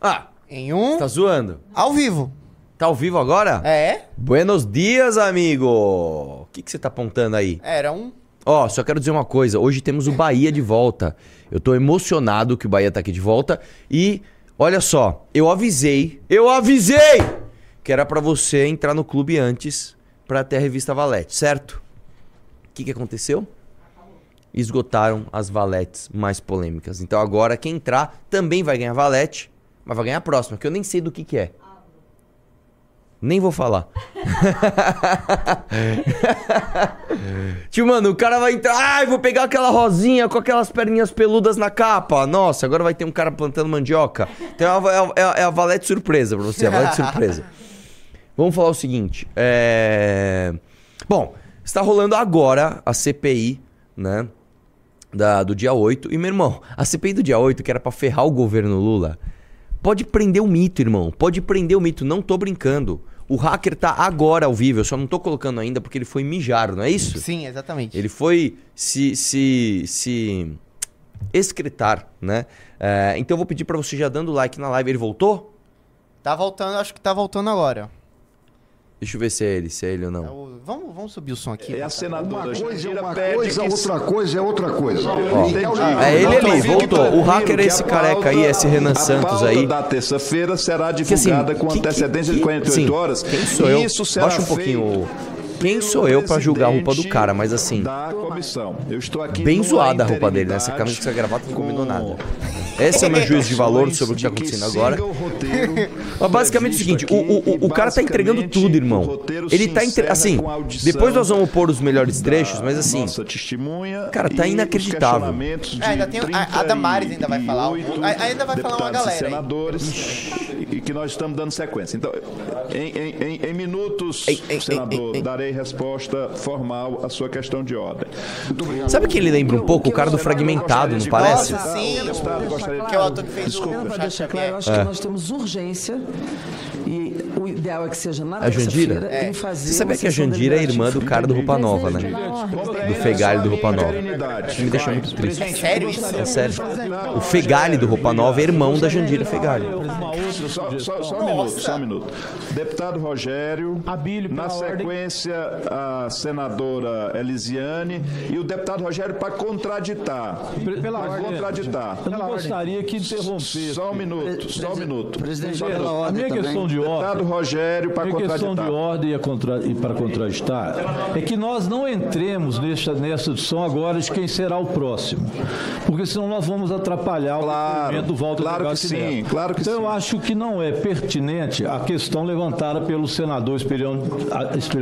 Ah, Em um. tá zoando? Ao vivo. Tá ao vivo agora? É? Buenos dias, amigo! O que, que você tá apontando aí? Era um. Ó, só quero dizer uma coisa. Hoje temos o Bahia de volta. Eu tô emocionado que o Bahia tá aqui de volta. E, olha só, eu avisei, eu avisei que era pra você entrar no clube antes pra ter a revista Valete, certo? O que, que aconteceu? Esgotaram as valetes mais polêmicas. Então agora quem entrar também vai ganhar valete, mas vai ganhar a próxima, que eu nem sei do que, que é. Nem vou falar. Tipo, mano, o cara vai entrar. Ai, vou pegar aquela rosinha com aquelas perninhas peludas na capa. Nossa, agora vai ter um cara plantando mandioca. Então é a, é a- é a valete surpresa pra você, a valete surpresa. Vamos falar o seguinte. É... Bom, está rolando agora a CPI, né? Da, do dia 8. E, meu irmão, a CPI do dia 8, que era pra ferrar o governo Lula, pode prender o mito, irmão. Pode prender o mito. Não tô brincando. O hacker tá agora ao vivo. Eu só não tô colocando ainda porque ele foi mijar, não é isso? Sim, exatamente. Ele foi se, se, se excretar, né? É, então eu vou pedir pra você já dando like na live. Ele voltou? Tá voltando, acho que tá voltando agora. Deixa eu ver se é ele, se é ele ou É não. o- Vamos, vamos subir o som aqui. É a senadora Uma coisa é uma coisa, outra coisa é outra coisa. Entendi. É ele Não, ali, então, fique voltou. O hacker é que esse careca aí, esse Renan Santos aí. da terça-feira será Que, assim, divulgada com que- antecedência que- de 48 sim, horas. Quem sou E eu? Isso será Baixa um pouquinho feito o... Quem sou eu pra julgar a roupa do cara? Mas assim, Da comissão. Eu estou aqui bem zoada a roupa dele, né? Essa camisa, essa gravata não combinou com nada. Esse é o meu juízo de valor sobre o que tá que acontecendo agora. Mas basicamente é o seguinte, o, o, o, cara tá entregando tudo, irmão. Ele tá entre... assim, depois nós vamos pôr os melhores trechos, mas assim. Cara, tá inacreditável. É, ainda tem- a- a Damares ainda vai falar, o- 38 a- ainda vai falar uma galera E senadores e que nós estamos dando sequência. Então, em, em- em- em minutos, Ei, ei, ei, senador, ei, ei. darei resposta formal à sua questão de ordem. sabe que ele lembra um pouco o cara do fragmentado, não parece? Nossa, sim. Deputado, gostaria de- Que é o ator que fez o Desculpa. o claro, eu acho que nós temos urgência e o ideal é que seja na A Jandira? terça-feira É. em fazer Você sabia que a Jandira é irmã do cara do Roupa Nova, né? Do Fegali do Roupa Nova. Isso me deixa muito triste. É sério isso? É sério. O Fegali do Roupa Nova é irmão da Jandira Fegali. Só, só- só um minuto, só um minuto. Deputado Rogério, Abílio, na ordem. sequência a senadora Elisiane e o deputado Rogério para contraditar. Pela Para ordem. contraditar. Eu não gostaria que interrompesse. Só um minuto, só um minuto. Presidente, pela minuto. A minha ordem questão também. De Deputado ordem. Rogério para A minha questão de contraditar. ordem e, contra- e para contrastar é que nós não entremos nessa, nessa discussão agora de quem será o próximo. Porque senão nós vamos atrapalhar o Claro, depoimento do Walter claro que sim, Neto. claro que então sim. eu acho que não é pertinente a questão levantada pelo senador Esperião,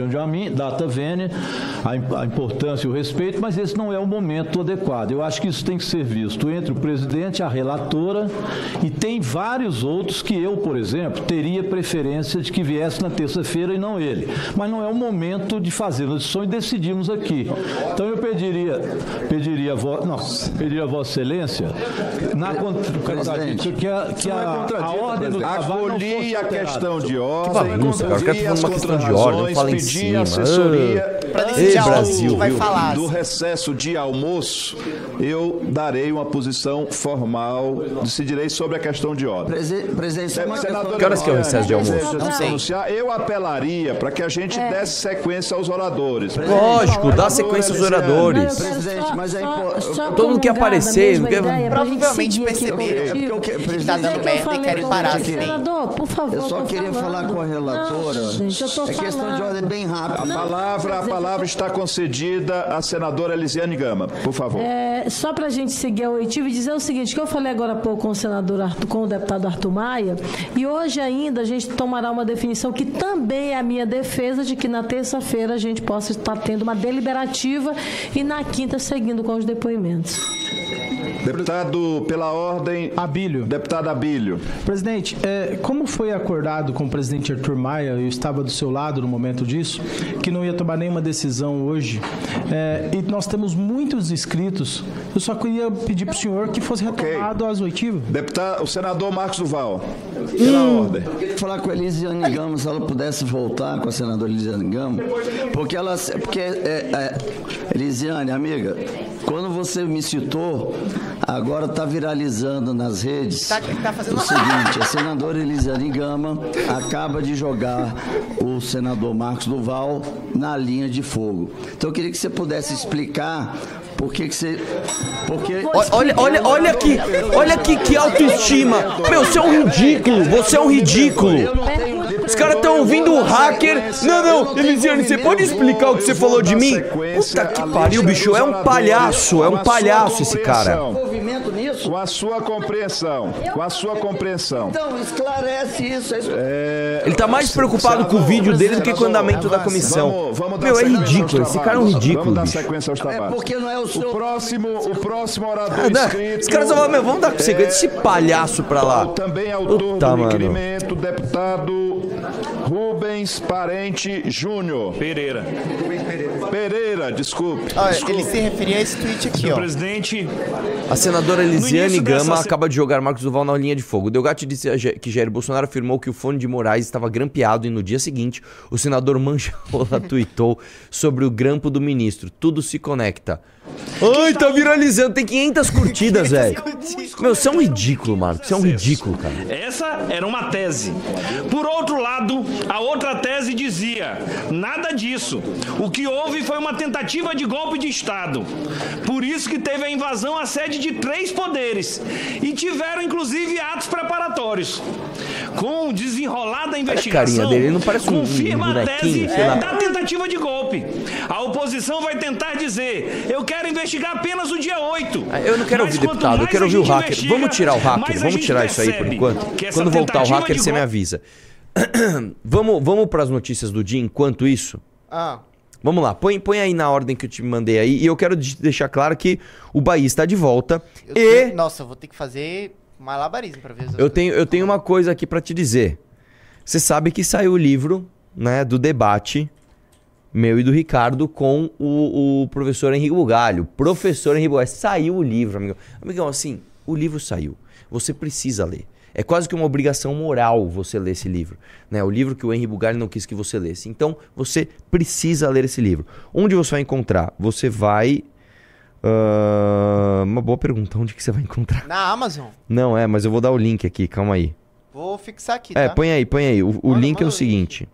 de Amin, data vênia, a, a importância e o respeito, mas esse não é o momento adequado. Eu acho que isso tem que ser visto entre o presidente, a relatora e tem vários outros que eu, por exemplo, teria preferência de que viesse na terça-feira e não ele. Mas não é o momento de fazer a discussão e decidimos aqui. Então eu pediria, pediria a vo, não, pediria a Vossa Excelência na contradição que a, que a, a ordem do trabalho Acolhi a questão de ordem. bagunça, cara. O cara vi falando as uma questão de ordem, fala em cima. assessoria. Pra Ei, Brasil, vai viu? falar. Do recesso de almoço, eu darei uma posição formal, decidirei sobre a questão de ordem. Presi- Presidente, questão- Que horas que é o recesso de almoço? Não sei. Eu apelaria para que a gente desse sequência aos oradores. Lógico, dá sequência aos oradores. Presidente, mas é impo- Todo mundo quer aparecer, não quer- Provavelmente perceberam. É porque eu que- Tá presidente, dando merda e querem parar. assim. Senador, por favor. Eu só queria falar com a relatora. É questão de ordem bem rápida. A palavra, a palavra está concedida à senadora Elisiane Gama, por favor. É, só para a gente seguir a oitiva e dizer o seguinte, que eu falei agora há pouco com o senador Arthur, com o deputado Arthur Maia, e hoje ainda a gente tomará uma definição que também é a minha defesa de que na terça-feira a gente possa estar tendo uma deliberativa e na quinta seguindo com os depoimentos. Deputado, pela ordem. Abílio. Deputado Abílio. Presidente, é, como foi acordado com o presidente Arthur Maia, eu estava do seu lado no momento disso, que não ia tomar nenhuma decisão hoje, é, e nós temos muitos inscritos, eu só queria pedir para o senhor que fosse retomado as oitivas. Deputado, o senador Marcos Duval. Pela ordem. Eu queria falar com a Elisiane Gama, se ela pudesse voltar com a senadora Elisiane Gama, porque ela. Porque, é, é, Elisiane, amiga, quando você me citou, agora está viralizando nas redes Tá- tá fazendo o seguinte: a senadora Elisiane Gama acaba de jogar o senador Marcos Duval na linha de fogo. Então eu queria que você pudesse explicar por que, que você. Porque... Olha, olha, olha, aqui, olha aqui que autoestima. Meu, você é um ridículo, você é um ridículo. Os caras estão ouvindo o hacker. Não, não, Elisiane, você pode explicar o que você falou de mim? Puta que pariu, bicho, é um palhaço, é um palhaço esse cara. Com a sua compreensão, com a sua compreensão. Então, esclarece isso. é isso. É, Ele tá mais preocupado com o vídeo dele do que com o andamento da comissão. Meu, é ridículo, esse cara é um ridículo, Vamos dar sequência aos É trabalhos. porque não é o O seu. próximo, o próximo orador Ah, inscrito... Os caras só falam, meu, vamos dar sequência esse palhaço pra lá. Também autor Puta, do mano. requerimento, deputado Rubens Parente Júnior. Pereira. Pereira, desculpe. Olha, desculpe. ele se referia a esse tweet aqui, ó. Presidente, A senadora Elisiane Gama dessa acaba de jogar Marcos Duval na linha de fogo. Delgatti disse que Jair Bolsonaro afirmou que o fone de Moraes estava grampeado e no dia seguinte o senador Manchola tuitou sobre o grampo do ministro. Tudo se conecta. Ai, tá viralizando. Tem 500 curtidas, velho. Meu, você é um ridículo, Marcos. Você é um ridículo, cara. essa era uma tese. Por outro lado, a outra tese dizia: nada disso. O que houve foi uma tentativa de golpe de Estado. Por isso que teve a invasão à sede de três poderes. E tiveram, inclusive, atos preparatórios. Com desenrolada investigação, carinha dele, ele não parece um- um confirma a tese lá. da tentativa de golpe. A oposição vai tentar dizer: eu quero investigar apenas o dia 8. Ah, Eu não quero Mas ouvir deputado, eu quero ouvir o hacker. investiga, Vamos tirar o hacker, vamos tirar isso aí por enquanto. Quando voltar o hacker, você me avisa. vamos vamos para as notícias do dia enquanto isso? Ah, Vamos lá, põe, põe aí na ordem que eu te mandei aí. E eu quero de- deixar claro que o Bahia está de volta. eu e tenho- Nossa, eu vou ter que fazer malabarismo pra ver as eu tenho, eu tenho uma coisa aqui para te dizer. Você sabe que saiu o livro né, do debate meu e do Ricardo com o, o professor Henrique Bugalho. Professor Henrique Bugalho. Saiu o livro, amigo. Amigão, assim, o livro saiu. Você precisa ler. É quase que uma obrigação moral você ler esse livro. Né? O livro que o Henrique Bugalho não quis que você lesse. Então, você precisa ler esse livro. Onde você vai encontrar? Você vai... ah, uma boa pergunta. Onde que você vai encontrar? Na Amazon. Não, é, mas eu vou dar o link aqui. Calma aí. Vou fixar aqui, É, tá? põe aí, põe aí. O, o Manda- link é manda o o seguinte.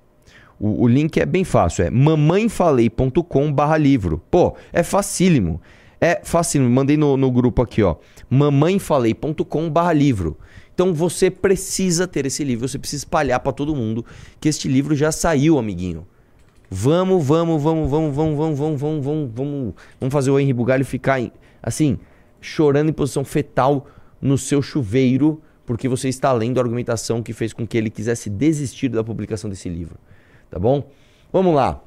O, o link é bem fácil, é mamãefalei.com barra livro. Pô, é facílimo. É facílimo. Mandei no, no grupo aqui, ó. mamãefalei.com barra livro. Então você precisa ter esse livro, você precisa espalhar pra todo mundo que este livro já saiu, amiguinho. Vamos, vamos, vamos, vamos, vamos, vamos, vamos, vamos, vamos, vamos, vamos fazer o Henri Bugalho ficar assim, chorando em posição fetal no seu chuveiro, porque você está lendo a argumentação que fez com que ele quisesse desistir da publicação desse livro. Tá bom? Vamos lá.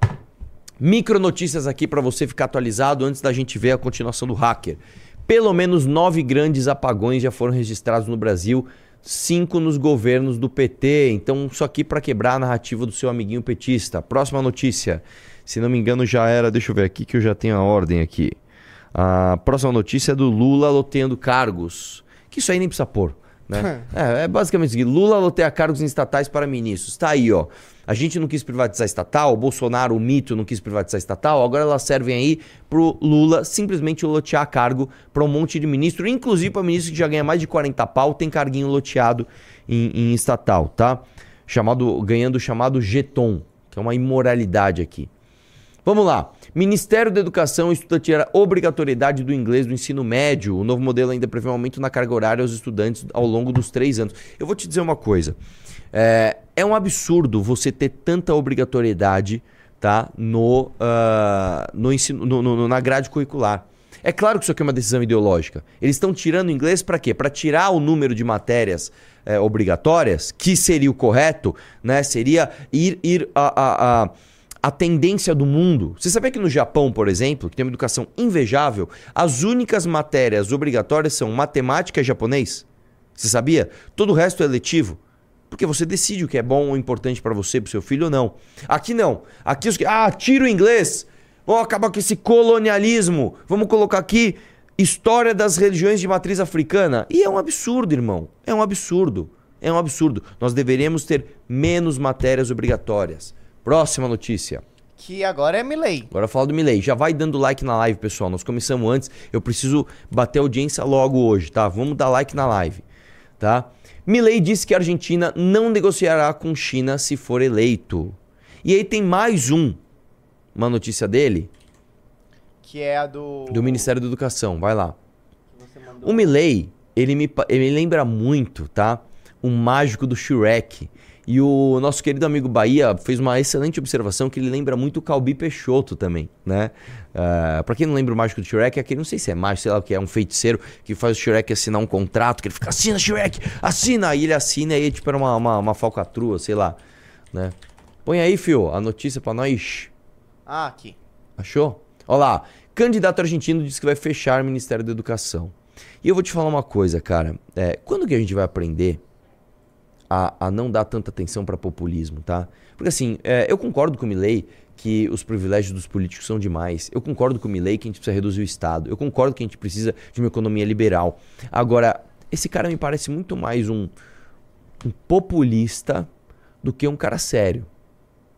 Micro notícias aqui para você ficar atualizado antes da gente ver a continuação do hacker. Pelo menos nove grandes apagões já foram registrados no Brasil, cinco nos governos do PT. Então, isso aqui para quebrar a narrativa do seu amiguinho petista. Próxima notícia. Se não me engano, já era. Deixa eu ver aqui que eu já tenho a ordem aqui. A próxima notícia é do Lula loteando cargos. Que isso aí nem precisa pôr. Né? é, é basicamente o seguinte: Lula loteia cargos estatais para ministros. Tá aí, ó. A gente não quis privatizar estatal, o Bolsonaro, o mito, não quis privatizar estatal, agora elas servem aí pro Lula simplesmente lotear cargo para um monte de ministro, inclusive para ministro que já ganha mais de 40 pau, tem carguinho loteado em, em estatal, tá? Chamado, ganhando o chamado Geton, que é uma imoralidade aqui. Vamos lá. Ministério da Educação estuda tirar a obrigatoriedade do inglês do ensino médio. O novo modelo ainda prevê um aumento na carga horária aos estudantes ao longo dos três anos. Eu vou te dizer uma coisa. É, é um absurdo você ter tanta obrigatoriedade tá, no, ah, no ensino, no- no- na grade curricular. É claro que isso aqui é uma decisão ideológica. Eles estão tirando o inglês para quê? Para tirar o número de matérias é, obrigatórias, que seria o correto, né? Seria ir, ir a, a, a, a tendência do mundo. Você sabia que no Japão, por exemplo, que tem uma educação invejável, as únicas matérias obrigatórias são matemática e japonês? Você sabia? Todo o resto é letivo. Porque você decide o que é bom ou importante para você, para seu filho ou não. Aqui não. Aqui os que. Ah, tira o inglês. Vamos acabar com esse colonialismo. Vamos colocar aqui história das religiões de matriz africana. E é um absurdo, irmão. É um absurdo. É um absurdo. Nós deveríamos ter menos matérias obrigatórias. Próxima notícia. Que agora é Milley. Agora fala do Milley. Já vai dando like na live, pessoal. Nós começamos antes. Eu preciso bater audiência logo hoje, tá? Vamos dar like na live, tá? Milley disse que a Argentina não negociará com China se for eleito. E aí tem mais um, uma notícia dele, Que é a do. do Ministério da Educação. Vai lá. O Milley, ele me, ele me lembra muito, tá? O mágico do Shrek. E o nosso querido amigo Bahia fez uma excelente observação que ele lembra muito o Calbi Peixoto também, né? Uh, pra quem não lembra o mágico do Shrek, é aquele, não sei se é mágico, sei lá o que é, um feiticeiro que faz o Shrek assinar um contrato, que ele fica, assina Shrek, assina! Aí ele assina e aí tipo era uma, uma, uma falcatrua, sei lá, né? Põe aí, fio, a notícia pra nós. Ah, aqui. Achou? Olha lá. Candidato argentino diz que vai fechar o Ministério da Educação. E eu vou te falar uma coisa, cara. É, quando que a gente vai aprender a, a não dar tanta atenção para populismo, tá? Porque assim, é, eu concordo com o Milley que os privilégios dos políticos são demais. Eu concordo com o Milley que a gente precisa reduzir o Estado. Eu concordo que a gente precisa de uma economia liberal. Agora, esse cara me parece muito mais um, um populista do que um cara sério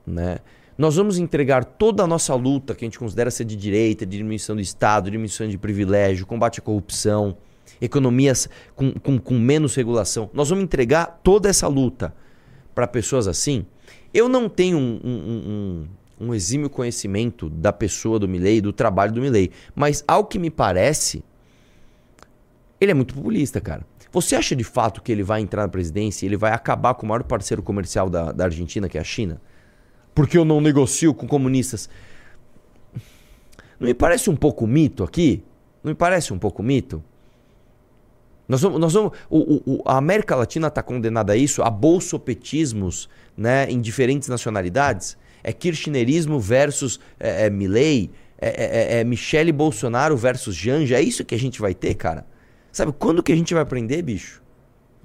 né? Nós vamos entregar toda a nossa luta, que a gente considera ser de direita, de diminuição do Estado, diminuição de privilégio, combate à corrupção, economias com, com, com menos regulação. Nós vamos entregar toda essa luta para pessoas assim. Eu não tenho um, um, um, um exímio conhecimento da pessoa do Milley, do trabalho do Milley, mas ao que me parece, ele é muito populista, cara. Você acha de fato que ele vai entrar na presidência e ele vai acabar com o maior parceiro comercial da, da Argentina, que é a China? Porque eu não negocio com comunistas. Não me parece um pouco mito aqui? Não me parece um pouco mito? Nós vamos, nós vamos, o, o- a América Latina está condenada a isso, a bolsopetismos né, em diferentes nacionalidades. É kirchnerismo versus é, é Milley, é, é, é- é Michele Bolsonaro versus Janja. É isso que a gente vai ter, cara? Sabe, quando que a gente vai aprender, bicho?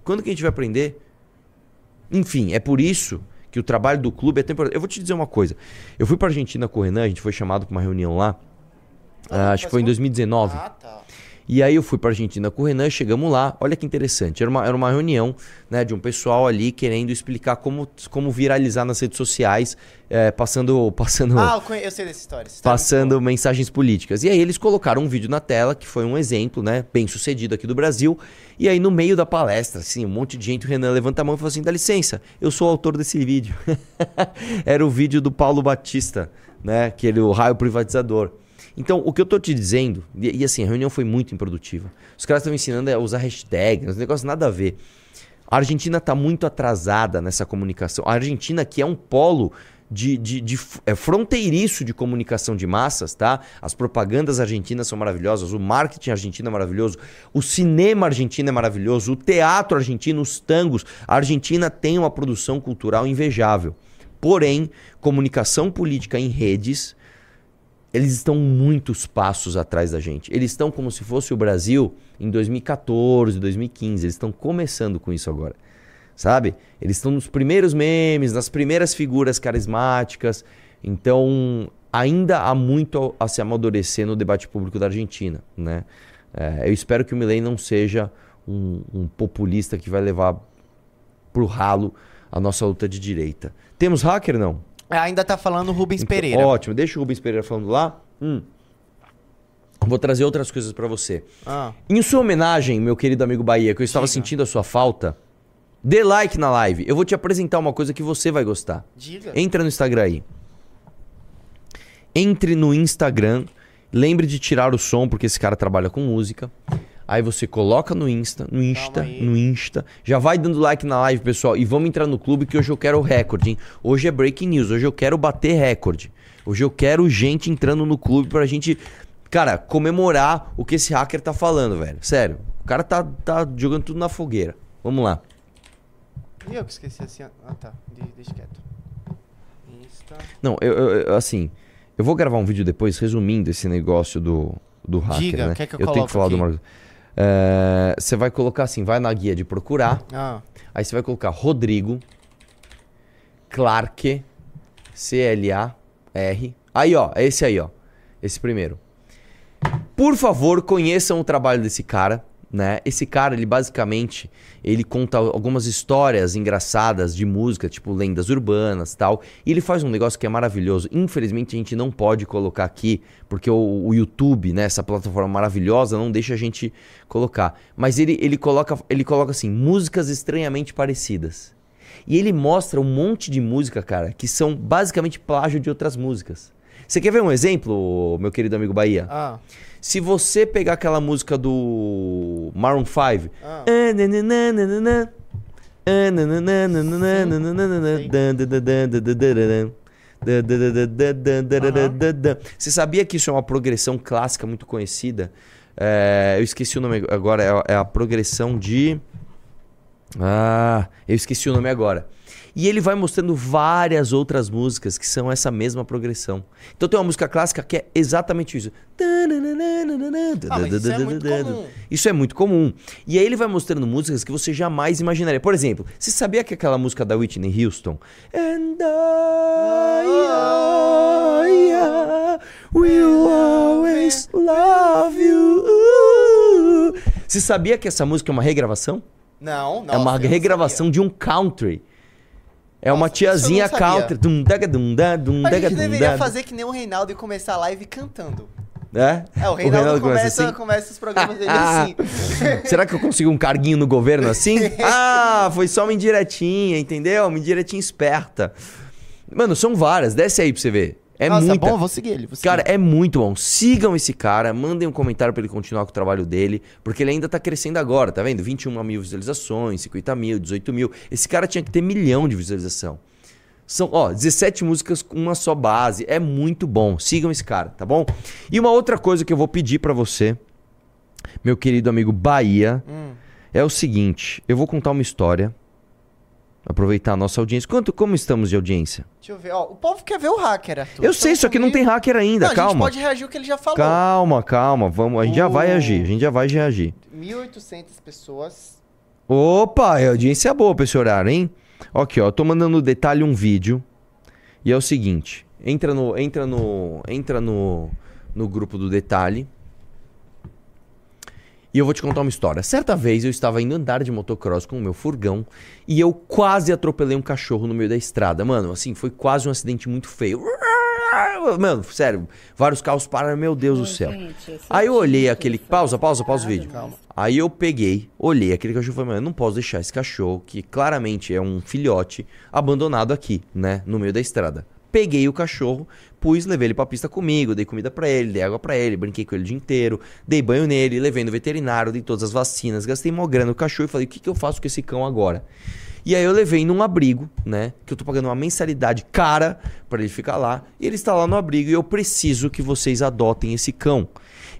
Quando que a gente vai aprender? Enfim, é por isso que o trabalho do clube é importante. Eu vou te dizer uma coisa. Eu fui pra Argentina com o Renan, a gente foi chamado pra uma reunião lá. ah, acho que foi em 2019. Ah, tá. E aí eu fui pra Argentina com o Renan, chegamos lá. Olha que interessante. Era uma, era uma reunião né, de um pessoal ali querendo explicar como, como viralizar nas redes sociais, eh, passando. passando Ah, eu, sei dessa história. essa história é passando mensagens políticas. E aí eles colocaram um vídeo na tela, que foi um exemplo, né, bem sucedido aqui do Brasil. E aí no meio da palestra, assim, um monte de gente, o Renan levanta a mão e fala assim, dá licença, eu sou o autor desse vídeo. Era o vídeo do Paulo Batista, né, aquele o raio privatizador. Então, o que eu tô te dizendo, e, e assim, a reunião foi muito improdutiva. Os caras estão ensinando a usar hashtag, uns negócios nada a ver. A Argentina está muito atrasada nessa comunicação. A Argentina, que é um polo de, de, de é fronteiriço de comunicação de massas, tá? As propagandas argentinas são maravilhosas, o marketing argentino é maravilhoso, o cinema argentino é maravilhoso, o teatro argentino, os tangos. A Argentina tem uma produção cultural invejável. Porém, comunicação política em redes, eles estão muitos passos atrás da gente. Eles estão como se fosse o Brasil em 2014, 2015. Eles estão começando com isso agora. Sabe? Eles estão nos primeiros memes, nas primeiras figuras carismáticas. Então, ainda há muito a se amadurecer no debate público da Argentina, né? É, eu espero que o Milley não seja um, um populista que vai levar pro ralo a nossa luta de direita. Temos hacker, não? É, ainda tá falando o Rubens Então, Pereira. Ótimo, deixa o Rubens Pereira falando lá. Hum. Vou trazer outras coisas pra você. Ah. Em sua homenagem, meu querido amigo Bahia, que eu estava sentindo a sua falta, dê like na live. Eu vou te apresentar uma coisa que você vai gostar. Diga. Entra no Instagram aí. Entre no Instagram, lembre de tirar o som, porque esse cara trabalha com música. Aí você coloca no Insta, no Insta, no Insta. Já vai dando like na live, pessoal. E vamos entrar no clube que hoje eu quero o recorde, hein? Hoje é breaking news, hoje eu quero bater recorde. Hoje eu quero gente entrando no clube pra gente, cara, comemorar o que esse hacker tá falando, velho. Sério. O cara tá, tá jogando tudo na fogueira. Vamos lá. E eu que esqueci assim. Ah, tá. De- Deixa quieto. Insta. Não, eu, eu- eu- assim, eu vou gravar um vídeo depois resumindo esse negócio do, do hacker, Diga, né? quer que eu tenho coloque que falar do aqui? Marcos. É, Você vai colocar assim, vai na guia de procurar, Ah. aí você vai colocar Rodrigo Clark C-L-A-R. Aí, ó, é esse aí, ó. Esse primeiro. Por favor, conheçam o trabalho desse cara, né? Esse cara, ele basicamente, ele conta algumas histórias engraçadas de música, tipo lendas urbanas, tal. E ele faz um negócio que é maravilhoso. Infelizmente a gente não pode colocar aqui, porque o, o YouTube, né, essa plataforma maravilhosa, não deixa a gente colocar. Mas ele, ele coloca, ele coloca assim, músicas estranhamente parecidas. E ele mostra um monte de música, cara, que são basicamente plágio de outras músicas. Você quer ver um exemplo, meu querido amigo Bahia? Ah. Se você pegar aquela música do Maroon 5. Ah. Você sabia que isso é uma progressão clássica muito conhecida? É, eu esqueci o nome agora, é, é a progressão de. Ah, eu esqueci o nome agora. E ele vai mostrando várias outras músicas que são essa mesma progressão. Então tem uma música clássica que é exatamente isso. Ah, isso é muito comum. Isso é muito comum. E aí ele vai mostrando músicas que você jamais imaginaria. Por exemplo, você sabia que aquela música da Whitney Houston? And I, I, I will always love you. Você sabia que essa música é uma regravação? Não, não. é uma regravação de um country. É uma Nossa, tiazinha country. Dum, daga, dum, da, dum, A daga, gente dum, deveria da. fazer que nem o Reinaldo e começar a live cantando. É? É, o Reinaldo, começa, assim? começa os programas dele Ah, assim. Será que eu consigo um carguinho no governo assim? Ah, foi só uma indiretinha, entendeu? Uma indiretinha esperta. Mano, são várias. Desce aí pra você ver. É Nossa, muita. bom, vou seguir ele. Vou seguir. Cara, é muito bom. Sigam esse cara, mandem um comentário pra ele continuar com o trabalho dele, porque ele ainda tá crescendo agora, tá vendo? 21 mil visualizações, 50 mil, 18 mil. Esse cara tinha que ter milhão de visualização. São, ó, 17 músicas com uma só base. É muito bom. Sigam esse cara, tá bom? E uma outra coisa que eu vou pedir pra você, meu querido amigo Bahia, Hum. é o seguinte: eu vou contar uma história. Aproveitar a nossa audiência. Quanto, como estamos de audiência? Deixa eu ver. Ó, o povo quer ver o hacker, Arthur. Eu sei, só que não tem hacker ainda, Não, A gente calma. pode reagir o que ele já falou. Calma, calma, vamos, a gente já vai Uh. agir, a gente já vai reagir. 1.800 pessoas. Opa, é audiência boa pra esse horário, hein? Aqui, ó, eu tô mandando no detalhe um vídeo. E é o seguinte, entra no entra no entra no no grupo do detalhe. E eu vou te contar uma história. Certa vez eu estava indo andar de motocross com o meu furgão e eu quase atropelei um cachorro no meio da estrada. Mano, assim, foi quase um acidente muito feio. Mano, sério, vários carros pararam, meu Deus do céu. Aí eu olhei aquele. Pausa, pausa, pausa o vídeo. Aí eu peguei, olhei aquele cachorro e falei, mano, eu não posso deixar esse cachorro, que claramente é um filhote, abandonado aqui, né? No meio da estrada. Peguei o cachorro, pus, levei ele pra pista comigo, dei comida pra ele, dei água pra ele, brinquei com ele o dia inteiro, dei banho nele, levei no veterinário, dei todas as vacinas, gastei mó grana no cachorro e falei, o que, que eu faço com esse cão agora? E aí eu levei num abrigo, né? Que eu tô pagando uma mensalidade cara pra ele ficar lá. E ele está lá no abrigo e eu preciso que vocês adotem esse cão.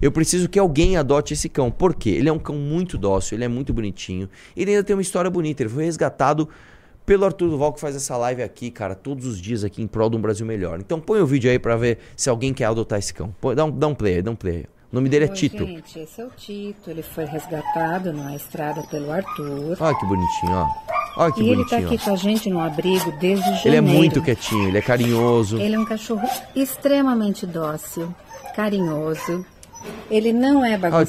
Eu preciso que alguém adote esse cão. Por quê? Ele é um cão muito dócil, ele é muito bonitinho. Ele ainda tem uma história bonita. Ele foi resgatado pelo Arthur Duval que faz essa live aqui, cara, todos os dias aqui em prol de um Brasil melhor. Então põe o vídeo aí pra ver se alguém quer adotar esse cão. Põe- dá, um, dá um play dá um play. O nome dele é Oi, Tito. Gente, esse é o Tito. Ele foi resgatado na estrada pelo Arthur. Olha que bonitinho, ó. Olha que e ele tá bonitinho. aqui ó. com a gente no abrigo desde janeiro. Ele é muito quietinho, ele é carinhoso. Ele é um cachorro extremamente dócil, carinhoso. Ele não é bagunceiro. olha o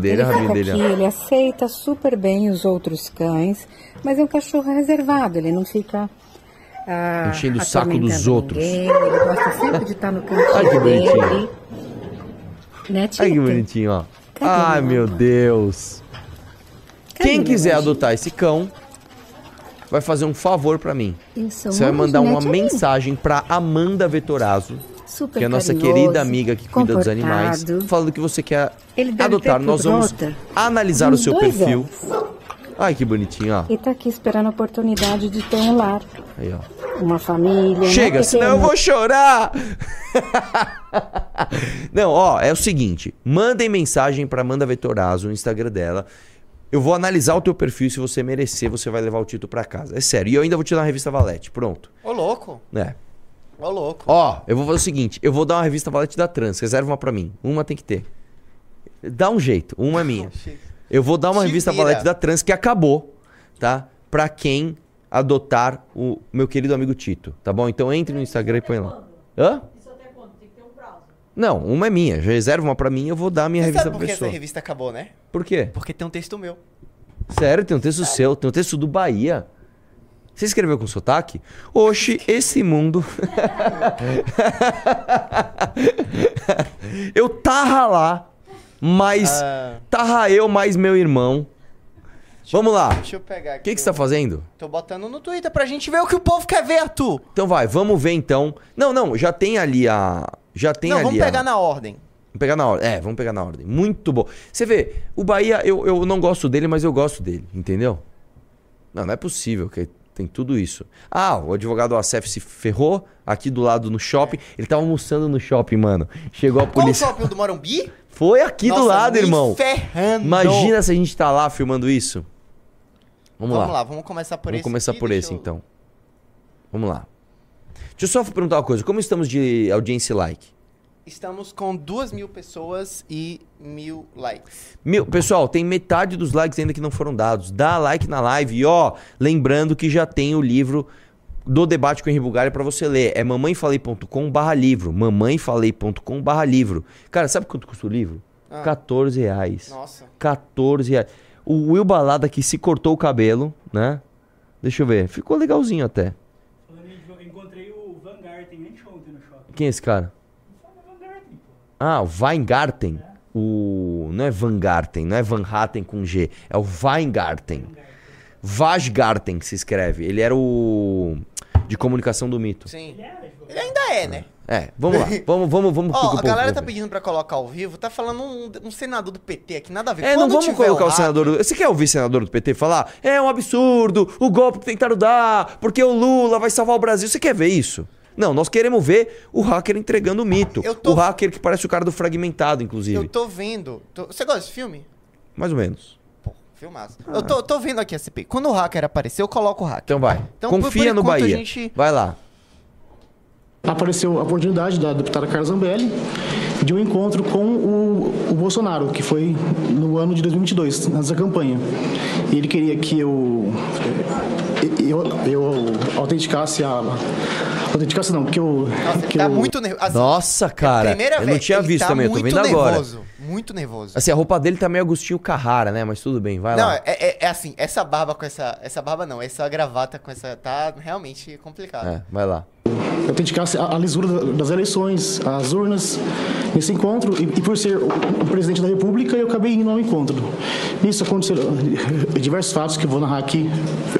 dele, ele olha o rabinho fica dele, ó. aqui, ele aceita super bem os outros cães, mas é um cachorro reservado. Ele não fica ah, Enchendo o saco dos outros. ninguém, Ele gosta sempre de estar no cantinho Olha que dele. bonitinho. Né, Tito? Olha que bonitinho, ó. Cadê Ai, meu? Deus. Quem meu quiser adotar esse cão, vai fazer um favor pra mim. Você vai mandar né, uma mensagem pra Amanda Vetorazo, Super que é a nossa carinhoso, querida amiga que cuida dos animais, falando que você quer adotar. Nós vamos analisar o seu perfil. anos. Ai, que bonitinho, ó. E tá aqui esperando a oportunidade de ter um lar, Aí, ó. uma família. Chega, né, senão eu vou chorar. Não, ó, é o seguinte, mandem mensagem pra Amanda Vetorazo no Instagram dela. Eu vou analisar o teu perfil e se você merecer, você vai levar o título pra casa. É sério. E eu ainda vou te dar uma revista Valete, pronto. Ô, louco. É. Ô, louco. Ó, eu vou fazer o seguinte, eu vou dar uma revista Valete da Trans, reserva uma pra mim. Uma tem que ter. Dá um jeito, uma é minha. Eu vou dar uma Te revista vira. Valete da Trans que acabou, tá? Pra quem adotar o meu querido amigo Tito, tá bom? Então entre no Instagram e põe lá. Hã? Não, uma é minha. Já reserva uma pra mim eu vou dar a minha Você revista sabe pra por que essa pessoa. revista acabou, né? Por quê? Porque tem um texto meu. Sério, tem um texto seu, tem um texto do Bahia. Você escreveu com sotaque? Oxe, esse mundo. eu tarra lá, mas Ah. tarra eu mais meu irmão. Vamos lá. Deixa eu pegar O aqui. que, que você tá fazendo? Tô botando no Twitter pra gente ver o que o povo quer ver, Arthur. Então vai, vamos ver então. Não, não, já tem ali a. Já tem Não, ali vamos a- pegar na ordem. Vamos pegar na ordem. É, vamos pegar na ordem. Muito bom. Você vê, o Bahia, eu, eu não gosto dele, mas eu gosto dele, entendeu? Não, não é possível que tem tudo isso. Ah, o advogado Acef se ferrou aqui do lado no shopping. Ele tava almoçando no shopping, mano. Chegou a Qual o polícia. shopping do Morumbi? Foi aqui do Nossa, lado, nem irmão. ferrando. Imagina se a gente tá lá filmando isso. Vamos, Vamos lá, vamos começar por Vamos esse começar aqui, por esse, eu- então. Vamos lá. Deixa eu só perguntar uma coisa. Como estamos de audiência e like? Estamos com duas mil pessoas e mil likes. Meu, pessoal, tem metade dos likes ainda que não foram dados. Dá like na live e ó, lembrando que já tem o livro do debate com o Henri Bulgária pra você ler. É mamãefalei.com barra livro. Mamãefalei.com barra livro. Cara, sabe quanto custa o livro? Ah. 14 reais. Nossa. 14 reais. O Will Balada que se cortou o cabelo, né? Deixa eu ver. Ficou legalzinho até. Eu encontrei o Van Garten anteontem no shopping. Quem é esse cara? Ah, o Weingarten. O... Não é Van Garten, não é Van Hatten com G. É o Weingarten. Vasgarten que se escreve. Ele era o... De comunicação do mito. Sim. Ele ainda é, né? É, vamos lá. Vamos, vamos, vamos. Ó, pro a o galera tá pedindo pra colocar ao vivo, tá falando um, um senador do PT aqui, nada a ver. É, não Quando vamos tiver colocar o hack- senador. do- Você quer ouvir senador do PT falar? É um absurdo, o golpe que tentaram dar, porque o Lula vai salvar o Brasil. Você quer ver isso? Não, nós queremos ver o hacker entregando o mito. O hacker que parece o cara do fragmentado, inclusive. Eu tô vendo. tô- Você gosta desse filme? Mais ou menos. Filmaço. Eu tô, tô vendo aqui a CPI. Quando o hacker aparecer, eu coloco o hacker. Então vai. Então, por- Confia por no enquanto, a Bahia. gente- Vai lá. Apareceu a oportunidade da deputada Carla Zambelli de um encontro com o, o Bolsonaro, que foi no ano de 2022, nessa campanha. E ele queria que eu, eu, eu autenticasse a. Autenticasse não, que eu. que tá eu, muito nervoso. Assim, Nossa, cara. primeira eu não vez, tinha ele visto tá também, eu tô muito vendo agora. nervoso, Muito nervoso. Assim, a roupa dele tá meio Agostinho Carrara, né? Mas tudo bem, vai não, lá. é, é- é assim, essa barba com essa. Essa barba não, essa gravata com essa. Tá realmente complicado. É, vai lá. autenticasse a, a lisura da- das eleições, as urnas, nesse encontro. E, e por ser o, o presidente da República, eu acabei indo ao encontro. Nisso aconteceram diversos fatos que eu vou narrar aqui,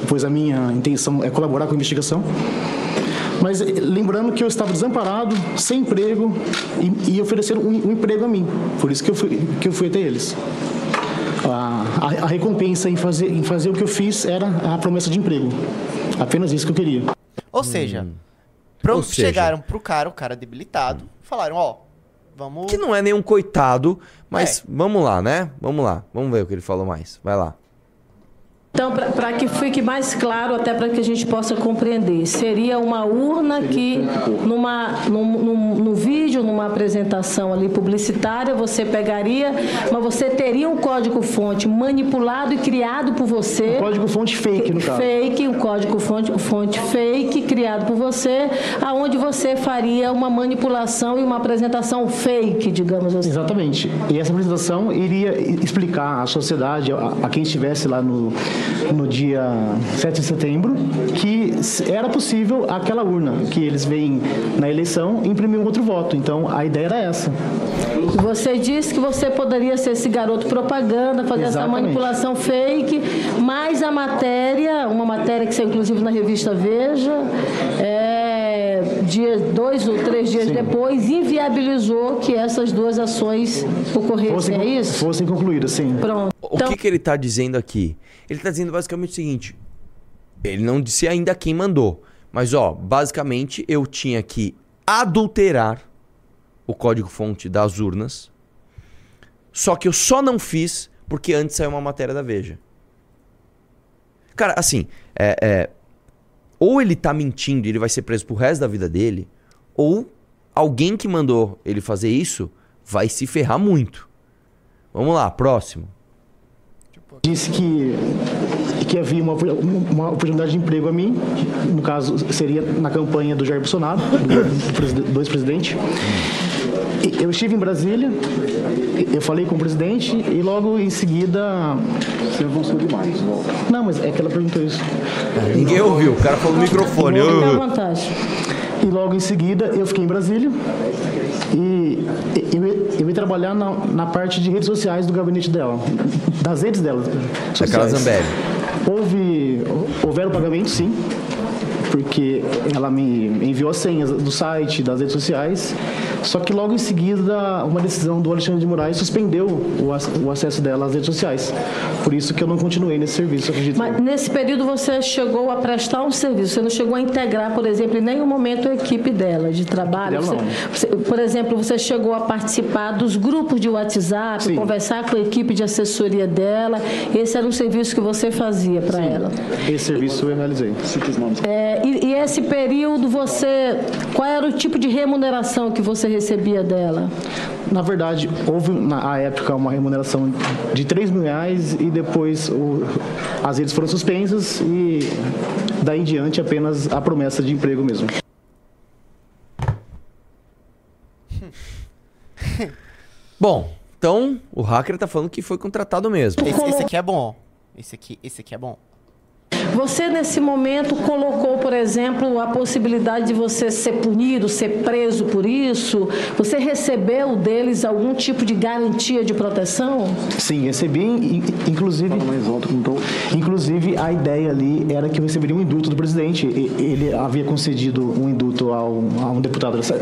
pois a minha intenção é colaborar com a investigação. Mas eh, lembrando que eu estava desamparado, sem emprego, e, e ofereceram um, um emprego a mim. Por isso que eu fui, que eu fui até eles. A, a- a recompensa em fazer, em fazer o que eu fiz era a promessa de emprego. Apenas isso que eu queria. Ou seja, pro- Ou seja- chegaram pro cara, o cara debilitado, falaram, ó, vamos. Que não é nenhum coitado, É. mas vamos lá, né? Vamos lá. Vamos ver o que ele falou mais. Vai lá. Então, para que fique mais claro, até para que a gente possa compreender, seria uma urna que, numa, num, num- no vídeo, numa apresentação ali publicitária, você pegaria, mas você teria um código-fonte manipulado e criado por você. Um código-fonte fake, no caso. Fake, um código-fonte fonte fake criado por você, aonde você faria uma manipulação e uma apresentação fake, digamos assim. Exatamente. E essa apresentação iria explicar à sociedade, a, a quem estivesse lá no, no dia 7 de setembro, que era possível aquela urna, que eles veem na eleição imprimir um outro voto. Então a ideia era essa. Você disse que você poderia ser esse garoto propaganda, fazer essa Exatamente. manipulação fake, mas a matéria, uma matéria que saiu inclusive na revista Veja, é, dia, dois ou três dias depois, inviabilizou que essas duas ações ocorressem. Fossem, é isso? fossem concluídas, sim. Pronto. O que, que ele tá dizendo aqui? Ele tá dizendo basicamente o seguinte: ele não disse ainda quem mandou, mas ó, basicamente eu tinha que adulterar o código-fonte das urnas, só que eu só não fiz porque antes saiu uma matéria da Veja. Cara, assim, é, é, ou ele tá mentindo e ele vai ser preso pro resto da vida dele, ou alguém que mandou ele fazer isso vai se ferrar muito. Vamos lá, próximo. Disse que, que havia uma, uma oportunidade de emprego a mim, no caso seria na campanha do Jair Bolsonaro, do, do do ex-presidente. eu estive em Brasília, eu falei com o presidente e logo em seguida. Você avançou demais, Não, mas é que ela perguntou isso. Ninguém ouviu, o cara falou no microfone. À Uh. vontade. E logo em seguida eu fiquei em Brasília e eu, ia- eu ia trabalhar na, na parte de redes sociais do gabinete dela, das redes dela. Daquela sociais. Zambelli. Houve, houveram pagamentos, sim, porque ela me enviou as senhas do site, das redes sociais, só que logo em seguida uma decisão do Alexandre de Moraes suspendeu o, ac- o acesso dela às redes sociais. Por isso que eu não continuei nesse serviço, acredito. Mas nesse período você chegou a prestar um serviço, você não chegou a integrar, por exemplo, em nenhum momento a equipe dela de trabalho. Dela Você- não. você- por exemplo, você chegou a participar dos grupos de WhatsApp, conversar com a equipe de assessoria dela. Esse era um serviço que você fazia para ela. Esse serviço eu realizei. É, e, e esse período você, qual era o tipo de remuneração que você recebia dela? Na verdade, houve na época uma remuneração de 3 mil reais e depois o- as redes foram suspensas e daí em diante apenas a promessa de emprego mesmo. Bom, então o hacker tá falando que foi contratado mesmo. Esse, esse aqui é bom. Esse aqui, esse aqui é bom. Você, nesse momento, colocou, por exemplo, a possibilidade de você ser punido, ser preso por isso? Você recebeu deles algum tipo de garantia de proteção? Sim, recebi, in- inclusive. Inclusive, a ideia ali era que eu receberia um indulto do presidente. E- Ele havia concedido um indulto ao, a um deputado da,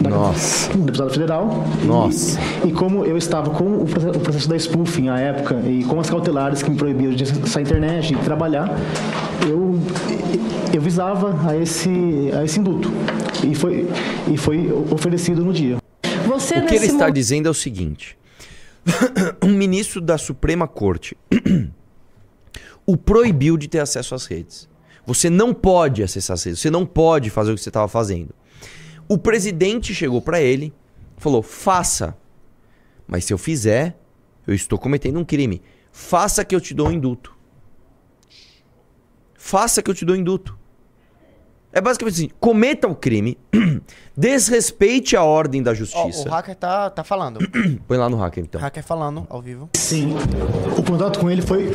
da- Nossa. um deputado federal. E- Nossa. E, como eu estava com o proce- o processo da spoofing à época e com as cautelares que me proibiam de acessar a internet e trabalhar, eu eu visava a esse a esse indulto. E foi e foi oferecido no dia. Você, O que ele está dizendo é o seguinte: um ministro da Suprema Corte o proibiu de ter acesso às redes. Você não pode acessar as redes, você não pode fazer o que você estava fazendo. O presidente chegou para ele, falou: faça, mas se eu fizer, eu estou cometendo um crime. Faça que eu te dou um indulto. Faça que eu te dou indulto. É basicamente assim: cometa o crime, desrespeite a ordem da Ó, justiça. o hacker tá, tá falando. Põe lá no hacker então. hacker falando ao vivo. Sim. O contato com ele foi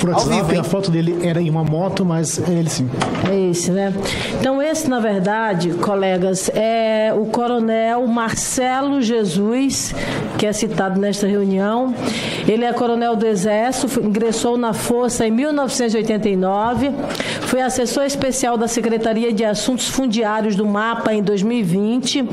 por Ao vivo, hein? a foto dele era em uma moto, mas é ele sim. É esse, né? Então, esse, na verdade, colegas, é o coronel Marcelo Jesus, que é citado nesta reunião. Ele é coronel do Exército, ingressou na Força em 1989, foi assessor especial da Secretaria de Assuntos Fundiários do MAPA em 2020.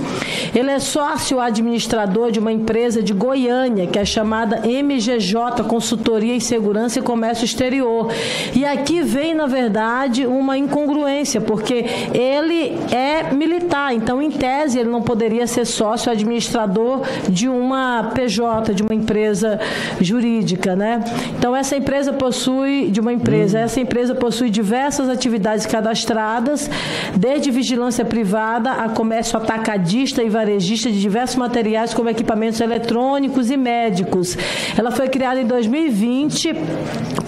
Ele é sócio administrador de uma empresa de Goiânia, que é chamada MGJ Consultoria em Segurança e Comércio Exterior. E aqui vem, na verdade, uma incongruência, porque ele é militar, então, em tese, ele não poderia ser sócio administrador de uma PJ, de uma empresa jurídica, né? Então, essa empresa possui, de uma empresa, essa empresa possui diversas atividades cadastradas, desde vigilância privada a comércio atacadista e varejista de diversos materiais, como equipamentos eletrônicos e médicos. Ela foi criada em 2020,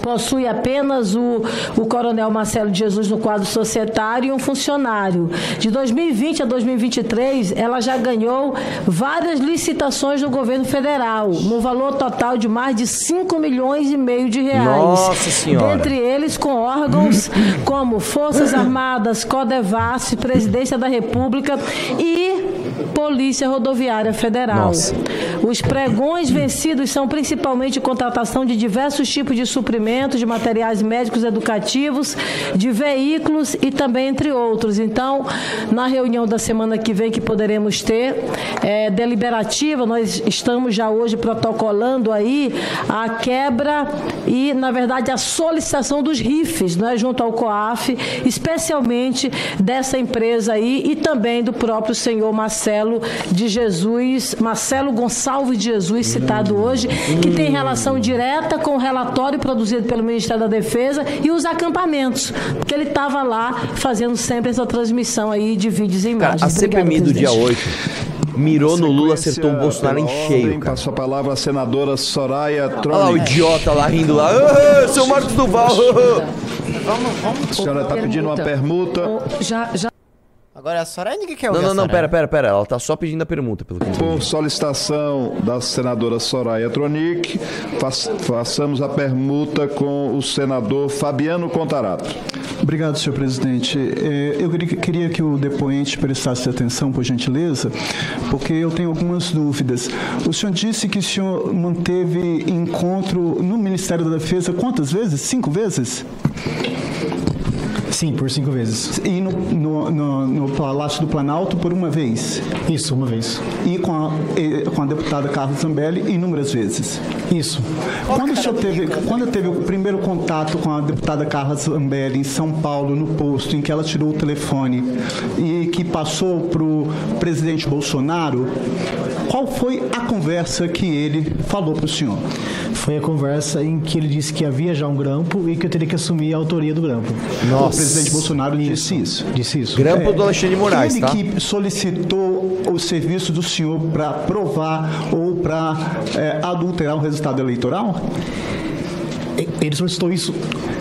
possui apenas o, o coronel Marcelo de Jesus no quadro societário e um funcionário. De 2020 a 2023, ela já ganhou várias licitações do governo federal, no valor total de mais de 5 milhões e meio de reais. Nossa Senhora. Dentre eles com órgãos como Forças Armadas, Codevasf, Presidência da República e Polícia Rodoviária Federal. Nossa. Os pregões vencidos são principalmente contratação de diversos tipos de suprimentos, de materiais médicos educativos, de veículos e também entre outros. Então, na reunião da semana que vem que poderemos ter, é, deliberativa, nós estamos já hoje protocolando aí a quebra e, na verdade, a solicitação dos RIFs, né, junto ao COAF, especialmente dessa empresa aí e também do próprio senhor Marcelo de Jesus, Marcelo Gonçalves de Jesus, citado hoje, que tem relação direta com o relatório produzido pelo Ministério da Defesa e os acampamentos, porque ele estava lá fazendo sempre essa transmissão aí de vídeos e Cara, imagens. a Obrigada, CPMI do dia presidente. 8 mirou no Lula, acertou o Bolsonaro em Pela cheio, ordem, cara. Passo a palavra à senadora Soraya Olha lá o Tronic. idiota lá rindo lá. Ah, seu Marcos Duval. Vamos, vamos. A senhora está pedindo uma permuta. Já, já. Agora a Soraya ninguém quer Não, ouvir não, não, Soraya. pera, pera, pera. Ela tá só pedindo a pergunta, pelo que. Por solicitação da senadora Soraya Tronic, fa- façamos a permuta com o senador Fabiano Contarato. Obrigado, senhor presidente. Eh, Eu queria- queria que o depoente prestasse atenção, por gentileza, porque eu tenho algumas dúvidas. O senhor disse que o senhor manteve encontro no Ministério da Defesa quantas vezes? Cinco vezes? Sim, por cinco vezes. E no, no, no- no Palácio do Planalto por uma vez? Isso, uma vez. E com a, com a deputada Carla Zambelli inúmeras vezes? Isso. Quando o senhor teve, quando teve o primeiro contato com a deputada Carla Zambelli em São Paulo, no posto, em que ela tirou o telefone e que passou para o presidente Bolsonaro, qual foi a conversa que ele falou para o senhor? Foi a conversa em que ele disse que havia já um grampo e que eu teria que assumir a autoria do grampo. O presidente Bolsonaro disse isso. Disse isso. Grampo do Alexandre de Moraes, ele tá? que solicitou o serviço do senhor para provar ou para adulterar o resultado eleitoral? Ele solicitou isso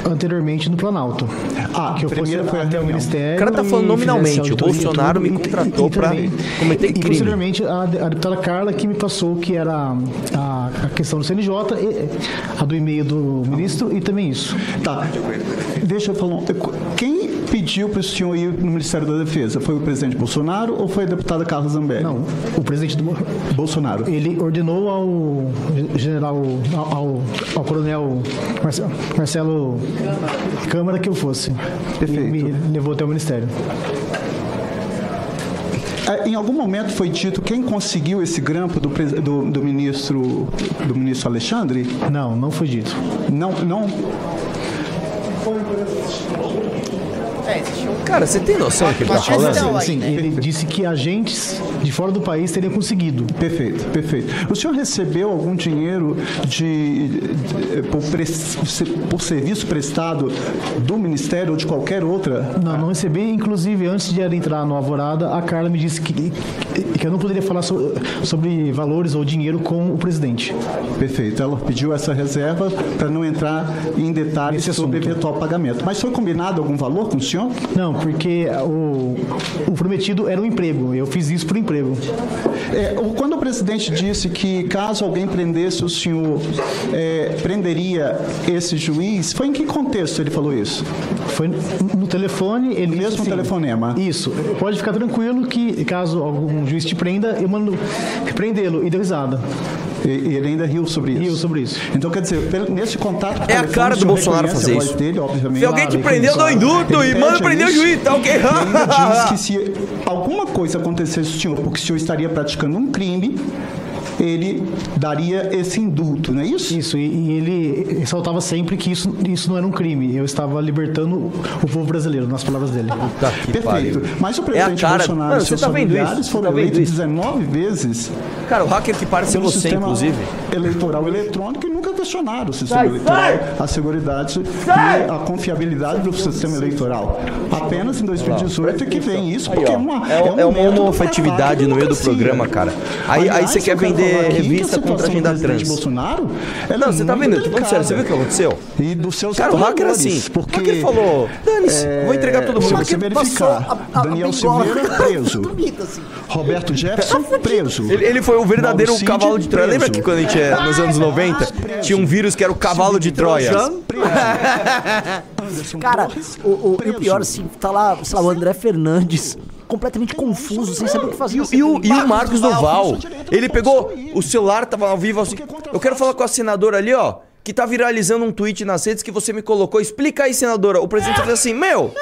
anteriormente no Planalto. Ah, que eu primeiro foi até o. Ministério. O cara tá e falando nominalmente, o e Bolsonaro me e- contratou e também- cometer E crime. posteriormente a, a deputada Carla que me passou que era a, a questão do CNJ, e- a do e-mail do ministro e também isso. Tá. Deixa eu falar. um- Quem pediu para o senhor ir no Ministério da Defesa? Foi o presidente Bolsonaro ou foi a deputada Carla Zambelli? Não, o presidente do Bolsonaro. Ele ordenou ao general, ao, ao, ao coronel Marcelo, Marcelo Câmara que eu fosse. Perfeito. E me levou até o ministério. É, Em algum momento foi dito quem conseguiu esse grampo do, do, do ministro do ministro Alexandre? Não, não foi dito. Não, não. É, existe um... Cara, você tem noção do que ele tá falando? Sim, né? ele disse que agentes de fora do país teriam conseguido. Perfeito, perfeito. O senhor recebeu algum dinheiro de, de- por, pres- por serviço prestado do Ministério ou de qualquer outra? Não, não recebi. Inclusive, antes de ela entrar no Alvorada, a Carla me disse que, que eu não poderia falar so- sobre valores ou dinheiro com o presidente. Perfeito. Ela pediu essa reserva para não entrar em detalhes sobre assunto. eventual pagamento. Mas foi combinado algum valor com o senhor? Não, porque o, o prometido era um emprego. Eu fiz isso por emprego. É, quando o presidente disse que caso alguém prendesse o senhor, é, prenderia esse juiz, foi em que contexto ele falou isso? Foi no telefone, ele Mesmo disse assim, telefonema? Isso. Pode ficar tranquilo que caso algum juiz te prenda, eu mando prendê-lo. E deu risada. E, e ele ainda riu sobre isso? Riu sobre isso. Então, quer dizer, nesse contato... É a cara o do Bolsonaro fazer a voz isso. Dele, obviamente. Se alguém te prendeu, dá um Ele e manda prender o isso. juiz, tá ok? E ainda diz que se alguma coisa acontecesse com o senhor, porque o senhor estaria praticando um crime, ele daria esse indulto, não é isso? Isso, e, e ele ressaltava sempre que isso, isso não era um crime. Eu estava libertando o povo brasileiro, nas palavras dele. Tá Perfeito. pariu. Mas o É a presidente cara- Bolsonaro Mano, e seus tá familiares foram tá eleitos isso? 19 vezes Cara, o hacker que parece pelo você, sistema inclusive. eleitoral eletrônico e nunca questionaram o sistema Sai, eleitoral, sai! a seguridade Sai! e a confiabilidade do sistema eleitoral. Apenas em 2018 é que vem isso, porque é uma, é, um é uma homofetividade no meio do programa, cara. Aí, aí você quer vender que revista a contra a agenda do trans. Bolsonaro, ela Não, é você tá vendo? Tô falando sério, você viu o que aconteceu? E dos seus Cara, o hacker apoiadores, assim, porque hacker falou, dane-se, vou entregar todo se mundo. você verificar, Daniel Silveira preso, Roberto Jefferson preso. Ele, ele foi o verdadeiro Mauro Cid cavalo de Troia. Lembra preso. que quando a gente é nos anos 90 tinha um vírus que era o cavalo de Troia? Cara, o, o, o pior, assim, tá lá, sei lá, o André Fernandes, completamente confuso, sem saber o que fazer. E, o- e o Marcos Duval, ele pegou o celular, tava ao vivo assim. Eu quero falar com a senadora ali, ó, que tá viralizando um tweet nas redes que você me colocou. Explica aí, senadora. O presidente falou assim: Meu,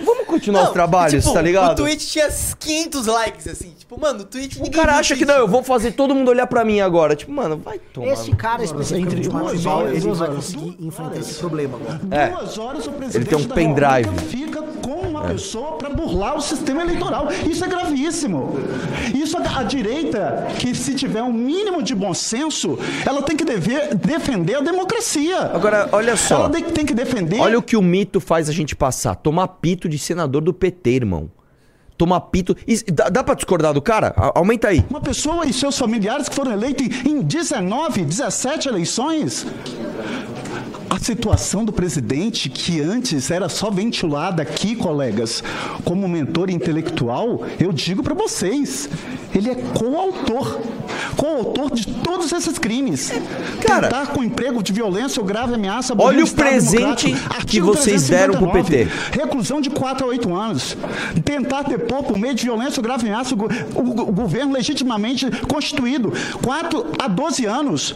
vamos continuar os trabalhos, tipo, tá ligado? O tweet tinha 500 likes, assim. Tipo, mano, o tweet O ninguém cara acha que não, eu vou fazer todo mundo olhar pra mim agora. Tipo, mano, vai tomar. Esse cara especificamente, Entre o Marcos horas, ele vai conseguir enfrentar esse problema agora. É. Duas horas o Ele tem um pendrive. Pessoa para burlar o sistema eleitoral. Isso é gravíssimo. Isso a, a direita, que se tiver um mínimo de bom senso, ela tem que dever, defender a democracia. Agora, olha só. Ela tem, tem que defender. Olha o que o mito faz a gente passar. Tomar pito de senador do PT, irmão. Tomar pito. Dá, dá pra discordar do cara? Aumenta aí. Uma pessoa e seus familiares que foram eleitos em 19, 17 eleições. A situação do presidente, que antes era só ventilada aqui, colegas, como mentor intelectual, eu digo para vocês, ele é coautor. Coautor de todos esses crimes. Cara, Tentar com emprego de violência ou grave ameaça. Olha o presente que vocês deram pro 359, PT. Reclusão de 4 a 8 anos. Tentar depor por meio de violência ou grave ameaça o, o o governo legitimamente constituído. 4 a 12 anos.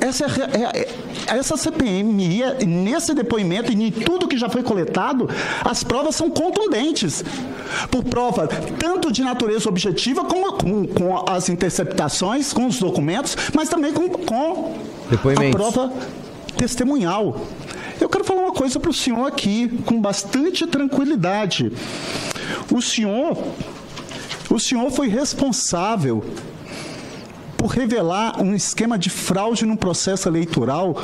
Essa, é, é- é- essa CPMI, nesse depoimento e em tudo que já foi coletado, as provas são contundentes. Por prova tanto de natureza objetiva, como com, com as interceptações, com os documentos, mas também com, com a prova testemunhal. Eu quero falar uma coisa para o senhor aqui, com bastante tranquilidade. O senhor, o senhor foi responsável por revelar um esquema de fraude num processo eleitoral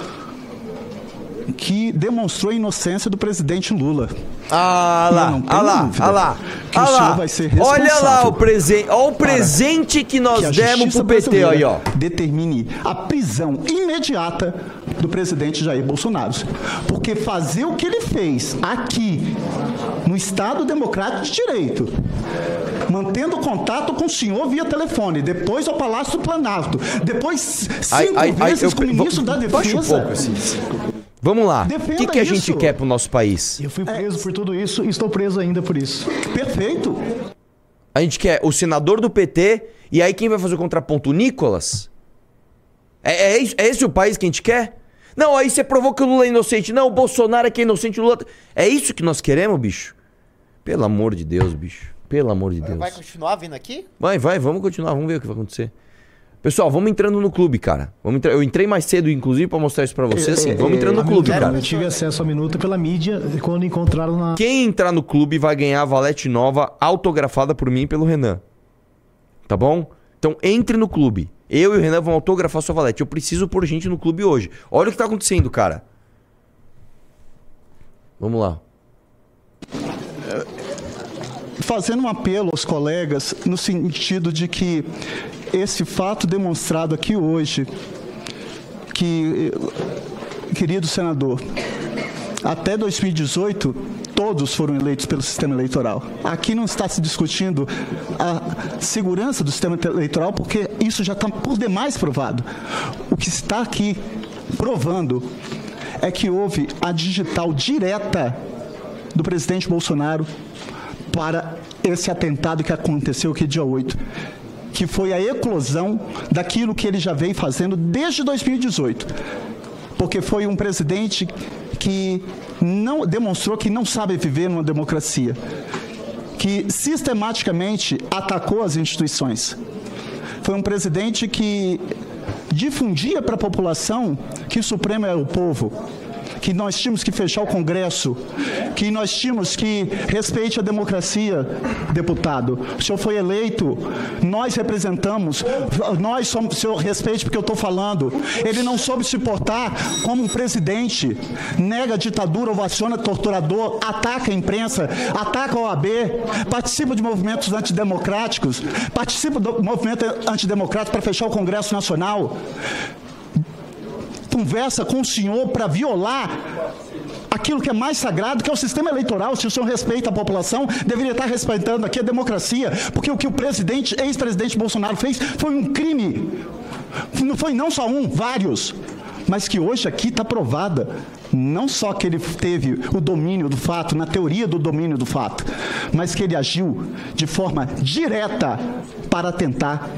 que demonstrou a inocência do presidente Lula. Ah lá, não ah lá, ah lá. que ah o senhor lá. vai ser Olha lá o presente, olha o presente que nós que demos pro PT, aí, ó. Determine a prisão imediata do presidente Jair Bolsonaro. Porque fazer o que ele fez aqui, no Estado Democrático de Direito, mantendo contato com o senhor via telefone, depois ao Palácio do Planalto, depois cinco Ai, ai, ai, vezes eu- com o ministro da baixa um Defesa. pouco esse- Vamos lá. O que, Defenda que a gente quer pro nosso país? Eu fui preso por tudo isso e estou preso ainda por isso. Perfeito. A gente quer o senador do PT e aí quem vai fazer o contraponto? O Nicolas? É, é, isso- é esse o país que a gente quer? Não, aí você provou que o Lula é inocente. Não, o Bolsonaro é que é inocente, o Lula... É isso que nós queremos, bicho? Pelo amor de Deus, bicho. Pelo amor de Deus. Vai continuar vindo aqui? Vai, vai, vamos continuar, vamos ver o que vai acontecer. Pessoal, vamos entrando no clube, cara. Vamos entrar... Eu entrei mais cedo, inclusive, pra mostrar isso pra você. Assim, vamos entrando no A clube, cara. Eu tive acesso à minuta pela mídia quando encontraram na. Quem entrar no clube vai ganhar a valete nova autografada por mim e pelo Renan. Tá bom? Então entre no clube. Eu e o Renan vamos autografar sua valete. Eu preciso pôr gente no clube hoje. Olha o que tá acontecendo, cara. Vamos lá. fazendo um apelo aos colegas no sentido de que esse fato demonstrado aqui hoje, que, eh, querido senador, até 2018 todos foram eleitos pelo sistema eleitoral. Aqui não está se discutindo a segurança do sistema eleitoral, porque isso já está por demais provado. O que está aqui provando é que houve a digital direta do presidente Bolsonaro para esse atentado que aconteceu aqui dia 8, que foi a eclosão daquilo que ele já vem fazendo desde 2018. Porque foi um presidente que não demonstrou que não sabe viver numa democracia, que sistematicamente atacou as instituições. Foi um presidente que difundia para a população que o Supremo é o povo, que nós tínhamos que fechar o Congresso, que nós tínhamos que respeite a democracia, deputado. O senhor foi eleito, nós representamos, nós somos, o senhor respeite porque eu estou falando. Ele não soube se portar como um presidente, nega a ditadura, ovaciona torturador, ataca a imprensa, ataca a OAB, participa de movimentos antidemocráticos, participa do movimento antidemocrático para fechar o Congresso Nacional conversa com o senhor para violar aquilo que é mais sagrado, que é o sistema eleitoral. Se o senhor respeita a população, deveria estar respeitando aqui a democracia, porque o que o presidente, ex-presidente Bolsonaro fez foi um crime. Não foi não só um, vários. Mas que hoje aqui está provada. Não só que ele teve o domínio do fato, na teoria do domínio do fato, mas que ele agiu de forma direta para atentar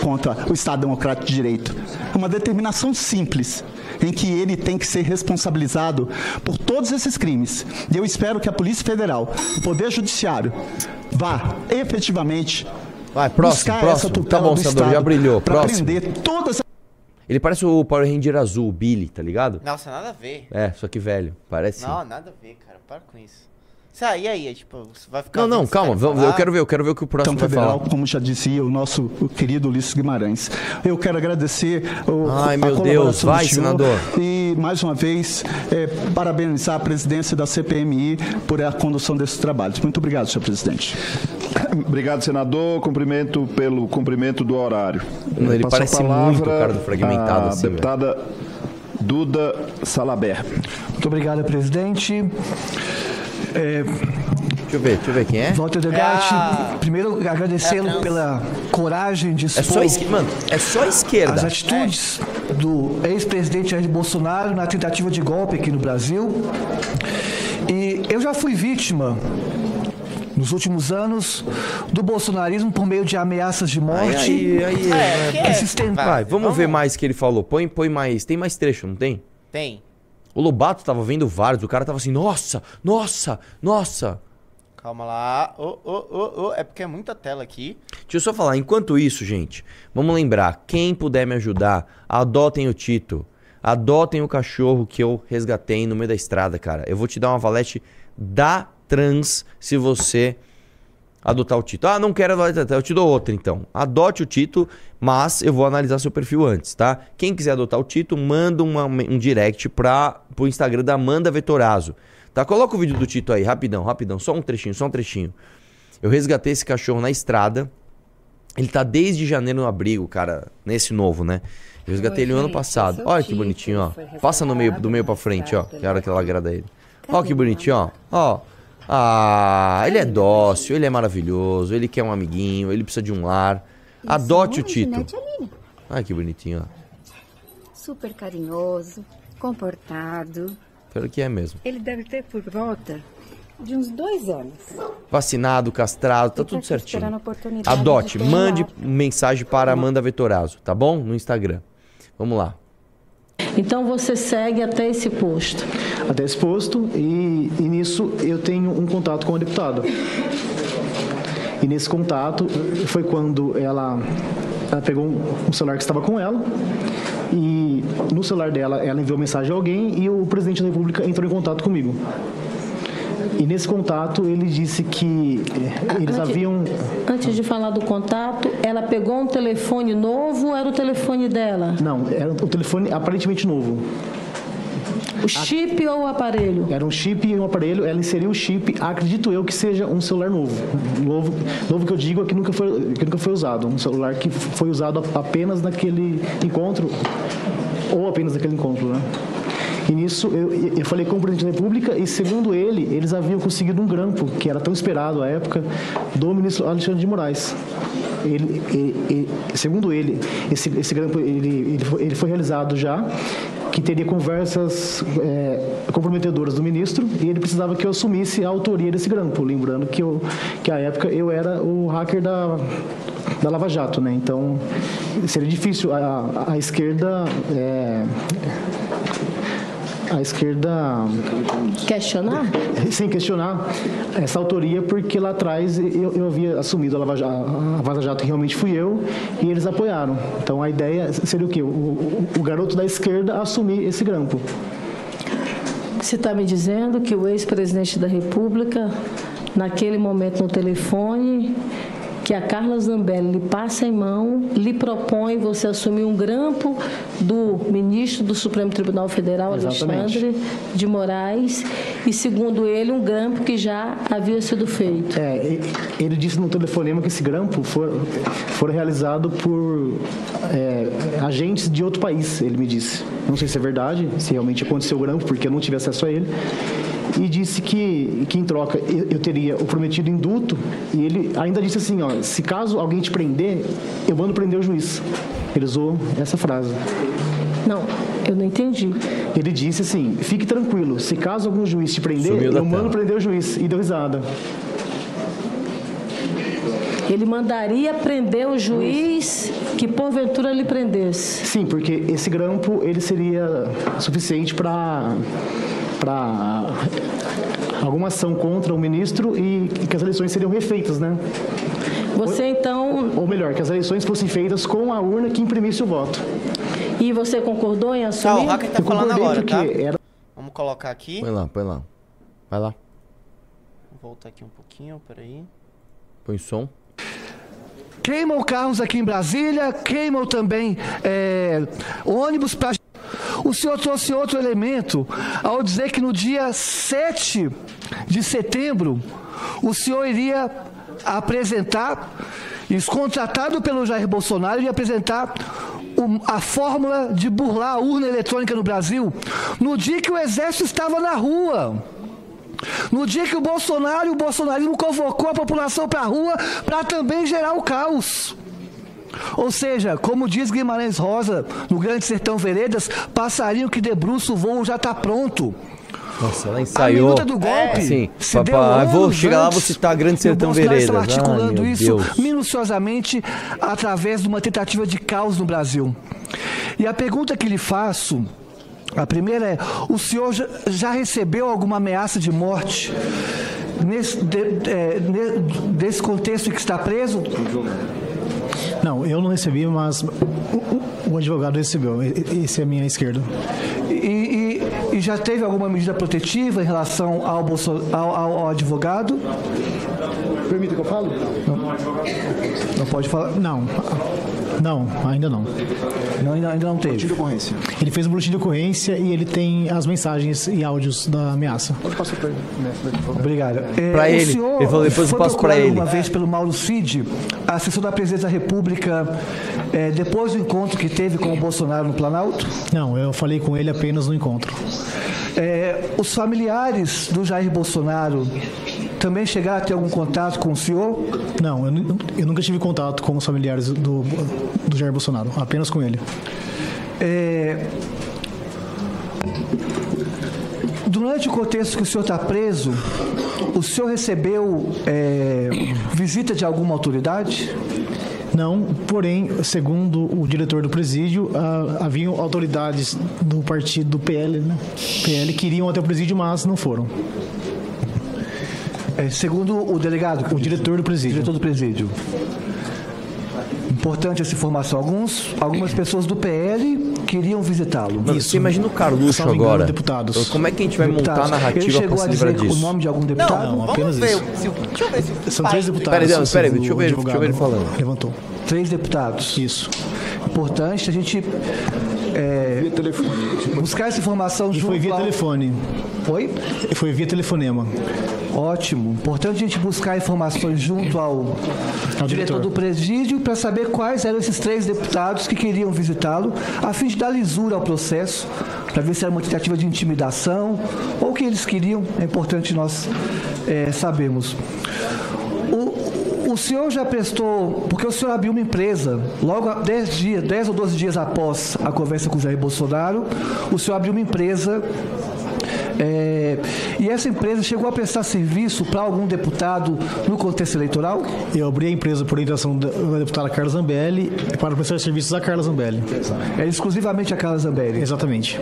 contra o Estado Democrático de Direito. Uma determinação simples em que ele tem que ser responsabilizado por todos esses crimes. E eu espero que a Polícia Federal, o Poder Judiciário, vá efetivamente Vai, próximo, buscar próximo. essa Tá tutela bom, do senador, Estado já brilhou. para Próximo. prender todas Ele parece o Power Ranger azul, o Billy, tá ligado? Nossa, nada a ver. É, só que velho. Parece. Não, nada a ver, cara. Para com isso. Isso aí, aí, é tipo, vai ficar. Não, não, calma. vamos- Eu quero ver, eu quero ver o que o próximo Então, vai federal, falar. como já dizia o nosso querido Ulisses Guimarães. Eu quero agradecer o, Ai, a meu Deus, vai, senhor senador. E, mais uma vez, é, parabenizar a presidência da CPMI por a condução desses trabalhos. Muito obrigado, senhor presidente. Obrigado, senador. Cumprimento pelo cumprimento do horário. Ele a parece muito o cara do fragmentado, à assim, velho. deputada Duda Salaber. Muito obrigado, presidente. É, Deixa eu ver, deixa eu ver quem é. Walter Degatti, Ah. primeiro agradecê-lo pela coragem de É expor só esquerda, mano, é só esquerda. as atitudes do ex-presidente Jair Bolsonaro na tentativa de golpe aqui no Brasil. E eu já fui vítima nos últimos anos do bolsonarismo por meio de ameaças de morte. Aí, aí, aí. que é? se. Vai, vamos, ver mais o que ele falou. Põe, põe mais. Tem mais trecho, não tem? Tem. O Lobato tava vendo vários, o cara tava assim, nossa, nossa, nossa. Calma lá. Ô, ô, ô, ô. É porque é muita tela aqui. Deixa eu só falar, enquanto isso, gente, vamos lembrar, quem puder me ajudar, adotem o Tito. Adotem o cachorro que eu resgatei no meio da estrada, cara. Eu vou te dar uma valete da trans se você adotar o Tito. Ah, não quero adotar, eu te dou outra então. Adote o Tito, mas eu vou analisar seu perfil antes, tá? Quem quiser adotar o Tito, manda uma- um direct para pro Instagram da Amanda Vetorazo. Tá? Coloca o vídeo do Tito aí, rapidão, rapidão, só um trechinho, só um trechinho. Eu resgatei esse cachorro na estrada. Ele tá desde janeiro no abrigo, cara, nesse novo, né? Eu resgatei ele no ano passado. Olha que bonitinho, ó. Passa no meio, do meio pra frente, ó. Que é hora que ela agrada ele. Ó que bonitinho, ó. Ó. Ah, ele é dócil, ele é maravilhoso, ele quer um amiguinho, ele precisa de um lar. Adote o Tito. Ai, que bonitinho, ó. Super carinhoso, comportado. Pior que é mesmo. Ele deve ter por volta de uns dois anos. Vacinado, castrado, tá tá tudo certinho. Adote, mande mensagem para Amanda Vetorazo, tá bom? No Instagram. Vamos lá. Então você segue até esse posto. até esse posto e, e nisso eu tenho um contato com a deputada. E nesse contato foi quando ela, ela pegou um, celular que estava com ela e no celular dela ela enviou mensagem a alguém e o presidente da República entrou em contato comigo. E nesse contato ele disse que eh, eles Antes- haviam Antes de falar do contato, ela pegou um telefone novo ou era o telefone dela? não, era o telefone aparentemente novo. O chip ou o aparelho? Era um chip e um aparelho, ela inseriu o chip, acredito eu que seja um celular novo. Novo, novo que eu digo é que nunca foi, que nunca foi usado. Um celular que foi usado apenas naquele encontro, ou apenas naquele encontro, né? E nisso eu, eu falei com o presidente da República e, segundo ele, eles haviam conseguido um grampo, que era tão esperado à época, do ministro Alexandre de Moraes. Ele, ele- ele- segundo ele, esse, esse grampo ele, ele, foi, realizado já, que teria conversas é, comprometedoras do ministro e ele precisava que eu assumisse a autoria desse grampo, lembrando que, eu, que à época eu era o hacker da, da Lava Jato, né? Então seria difícil a, a, a esquerda é, a esquerda questionar? Sem questionar essa autoria porque lá atrás eu, eu havia assumido a Lava Jato, a Vaza Jato realmente fui eu e eles apoiaram. Então a ideia seria o quê? O, o, o garoto da esquerda assumir esse grampo. Você está me dizendo que o ex-presidente da República, naquele momento no telefone, que a Carla Zambelli lhe passa em mão, lhe propõe você assumir um grampo do ministro do Supremo Tribunal Federal, Exatamente. Alexandre de Moraes, e segundo ele, um grampo que já havia sido feito. É, ele disse no telefonema que esse grampo foi, foi realizado por é, agentes de outro país, ele me disse. Não sei se é verdade, se realmente aconteceu o grampo, porque eu não tive acesso a ele. E disse que, que em troca eu, eu teria o prometido indulto, e ele ainda disse assim, ó, se caso alguém te prender, eu mando prender o juiz. Ele usou essa frase. Não, eu não entendi. Ele disse assim, fique tranquilo, se caso algum juiz te prender, eu mando tela. prender o juiz. E deu risada. Ele mandaria prender o juiz que porventura lhe prendesse. Sim, porque esse grampo ele seria suficiente para para alguma ação contra o ministro e que as eleições seriam refeitas, né? Você então. Ou melhor, que as eleições fossem feitas com a urna que imprimisse o voto. E você concordou em Tá, assumir? o hacker tá Eu falando agora, tá? era- Vamos colocar aqui. Põe lá, põe lá. Vai lá, Vou voltar aqui um pouquinho, peraí. põe som. Queimam carros aqui em Brasília, queimam também é, ônibus para. O senhor trouxe outro elemento ao dizer que no dia 7 de setembro o senhor iria apresentar, contratado pelo Jair Bolsonaro, iria apresentar a fórmula de burlar a urna eletrônica no Brasil no dia que o exército estava na rua. No dia que o Bolsonaro e o bolsonarismo convocou a população para a rua para também gerar o caos. Ou seja, como diz Guimarães Rosa no Grande Sertão Veredas, passarinho que debruça o voo já está pronto. Nossa, ela ensaiou. minuta do golpe Sim, se ah, vou chegar lá, vou citar Grande Sertão Veredas. estava articulando Ai, isso Deus. minuciosamente através de uma tentativa de caos no Brasil. E a pergunta que lhe faço, a primeira é: o senhor já, recebeu alguma ameaça de morte nesse, de- é, ne- desse contexto em que está preso? Não, eu não recebi, mas o, advogado recebeu. Esse é a minha esquerda. E, e- e já teve alguma medida protetiva em relação ao, Bolso- ao- ao- ao advogado? Permita que eu fale? Não pode falar? Não. Não, ainda não. Não, ainda, ainda não teve. De ocorrência. Ele fez um boletim de ocorrência e ele tem as mensagens e áudios da ameaça. Pode passar para ele. Obrigado. É, Pra o ele. senhor Ele falou, depois eu foi passo procurado ele. uma vez pelo Mauro Cid, assessor da presidência da República, é, depois do encontro que teve com o Bolsonaro no Planalto? Não, eu falei com ele apenas no encontro. É, os familiares do Jair Bolsonaro também chegaram a ter algum contato com o senhor? Não, eu, eu nunca tive contato com os familiares do, do Jair Bolsonaro, apenas com ele. É, durante o contexto que o senhor está preso, o senhor recebeu é, visita de alguma autoridade? Não, porém, segundo o diretor do presídio, ah, haviam autoridades do partido do PL, né? PL que iriam até o presídio, mas não foram. É, segundo o delegado? O diretor do presídio. Diretor do presídio. Importante essa informação. Alguns, algumas pessoas do PL queriam visitá-lo. Você imagina o Carluxo engano, agora. deputados. Como é que a gente vai montar a Deputados. Ele narrativa chegou a se livrar dizer o disso? nome de algum deputado? Não, apenas Vamos ver. isso. o- Se, o- deixa eu ver se o São três deputados. Peraí, não, peraí, o deixa eu ver- deixa eu ver ele falando. Levantou. Três deputados. Isso. Importante a gente é, Via telefone. buscar essa informação E junto foi via ao- telefone. Foi? E Foi via telefonema. Ótimo. Importante a gente buscar informações junto ao, diretor diretor. do presídio para saber quais eram esses três deputados que queriam visitá-lo, a fim de dar lisura ao processo, para ver se era uma tentativa de intimidação ou o que eles queriam. É importante nós é, sabermos. Senhor já prestou, porque o senhor abriu uma empresa, logo há 10 dias, 10 ou 12 dias após a conversa com o Jair Bolsonaro, o senhor abriu uma empresa é, e essa empresa chegou a prestar serviço para algum deputado no contexto eleitoral? Eu abri a empresa por orientação da da deputada Carla Zambelli para prestar serviços à Carla Zambelli. É exclusivamente a Carla Zambelli. Exatamente.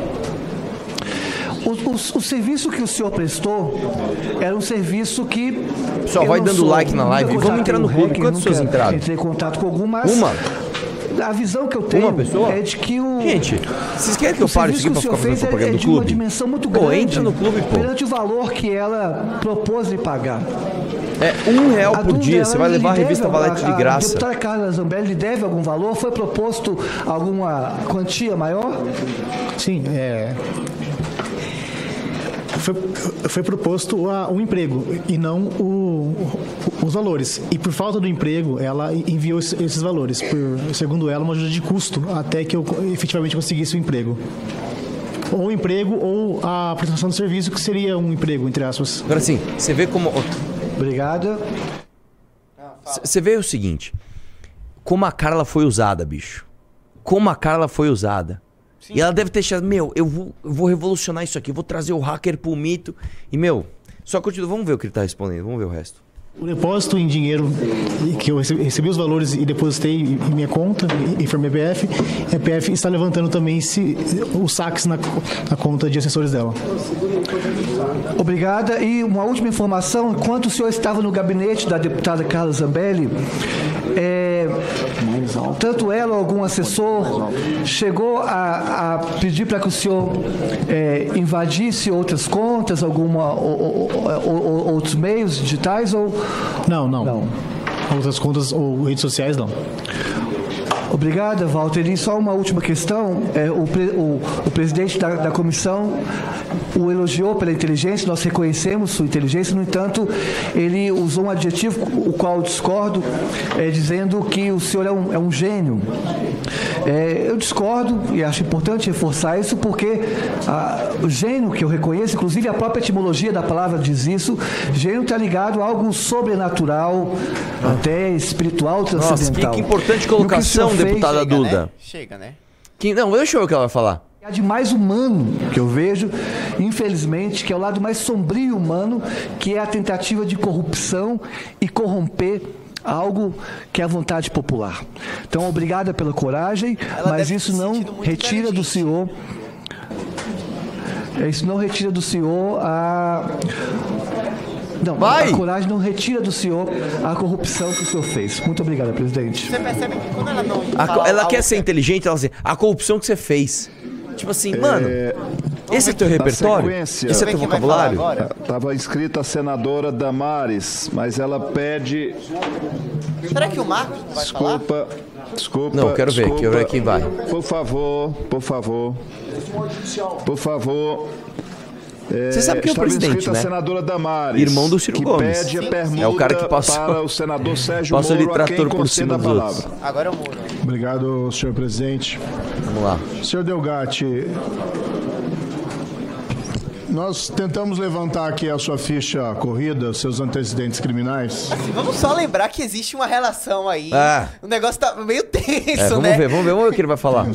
O, o- serviço que o senhor prestou era um serviço que. Pessoal, eu vai dando sou- like na live e vamos entrar no o clube. REC, Quantas nunca pessoas entraram? Entrei em contato com algum, mas. Uma? A visão que eu tenho é de que o. Gente, vocês querem que eu pare isso aqui pra que o ficar senhor fazendo fez é- propaganda é do de uma clube? dimensão muito Pô, grande. entra no clube, pô. Perante o valor que ela propôs lhe pagar. É um real A por dia, é, você vai levar a revista Valete de A graça. deputada Carla Zambelli lhe deve algum valor? Foi proposto alguma quantia maior? Sim, é. Foi, foi proposto a- um emprego e não o- os valores. E por falta do emprego, ela enviou esse- esses valores. Por, segundo ela, uma ajuda de custo até que eu efetivamente conseguisse o emprego. Ou o emprego ou a prestação de serviço, que seria um emprego, entre aspas. Agora sim, você vê como. Obrigada. Você vê o seguinte: como a Carla foi usada, bicho. Como a Carla foi usada. E ela deve ter achado, meu, eu vou, eu vou revolucionar isso aqui, eu vou trazer o hacker pro mito. E, meu, só continua, vamos ver o que ele tá respondendo, vamos ver o resto. O depósito em dinheiro que eu recebi, recebi os valores e depositei em minha conta, informei a PF, a PF está levantando também esse, os saques na, na conta de assessores dela. Obrigada. E uma última informação: enquanto o senhor estava no gabinete da deputada Carla Zambelli, é, tanto ela ou algum assessor chegou a, a pedir para que o senhor é, invadisse outras contas, alguma ou- ou- ou- ou- outros meios digitais ou Não, não. Outras contas ou redes sociais, não. Obrigada, Walter. E só uma última questão. É, o, pre- o- o presidente da, da comissão o elogiou pela inteligência, nós reconhecemos sua inteligência, no entanto, ele usou um adjetivo, o qual eu discordo, é, dizendo que o senhor é um, é um gênio. É, eu discordo e acho importante reforçar isso porque ah, o gênio que eu reconheço, inclusive a própria etimologia da palavra diz isso, gênio está ligado a algo sobrenatural, até espiritual, Nossa, que, transcendental. que importante colocação, deputada Duda. Chega, né? Que, não, deixa eu ver o que ela vai falar. É de mais humano que eu vejo, infelizmente, que é o lado mais sombrio e humano, que é a tentativa de corrupção e corromper algo que é a vontade popular. Então, obrigada pela coragem, mas isso não retira do senhor é, isso não retira do senhor a não, Vai! a coragem não retira do senhor a corrupção que o senhor fez. Muito obrigado, presidente. Você percebe que quando ela não A ela quer ser inteligente, ela diz, a corrupção que você fez. Tipo assim, mano, esse é teu repertório? Esse é teu vocabulário? Estava escrita a senadora Damares, mas ela pede. Será que o Marcos vai falar? Desculpa, desculpa. Não, quero ver, desculpa. quero ver quem vai. Por favor, por favor. Por favor. É, Você sabe quem é o presidente, né? senadora Damares. Irmão do Ciro que Gomes. pede a permuta É o cara que passou- para o senador Sérgio passou de Moro, a quem trator por conceda cima a dos palavra. outros. Agora é o Muro. Obrigado, senhor presidente. Vamos lá. Senhor Delgatti, nós tentamos levantar aqui a sua ficha corrida, seus antecedentes criminais. Vamos só lembrar que existe uma relação aí. Ah. O negócio tá meio tenso, É, vamos né? ver, vamos ver, vamos ver o que ele vai falar.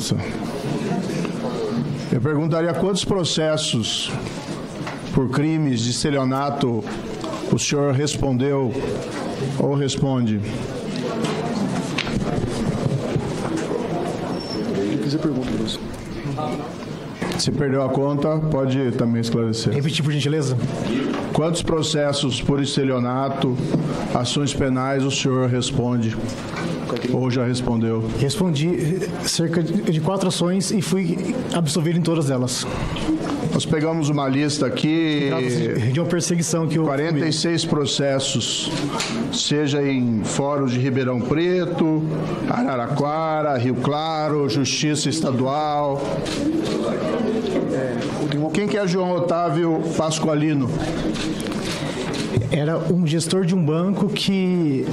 Eu perguntaria quantos processos por crimes de estelionato o senhor respondeu ou responde? Se perdeu a conta, pode também esclarecer. Repetir, por gentileza. Quantos processos por estelionato, ações penais o senhor responde? Ou já respondeu? Respondi eh, cerca de quatro ações e fui absolvido em todas elas. Nós pegamos uma lista aqui. De uma perseguição que eu. 46 processos, seja em fóruns de Ribeirão Preto, Araraquara, Rio Claro, Justiça Estadual. Quem que é João Otávio Pascoalino? Era um gestor de um banco que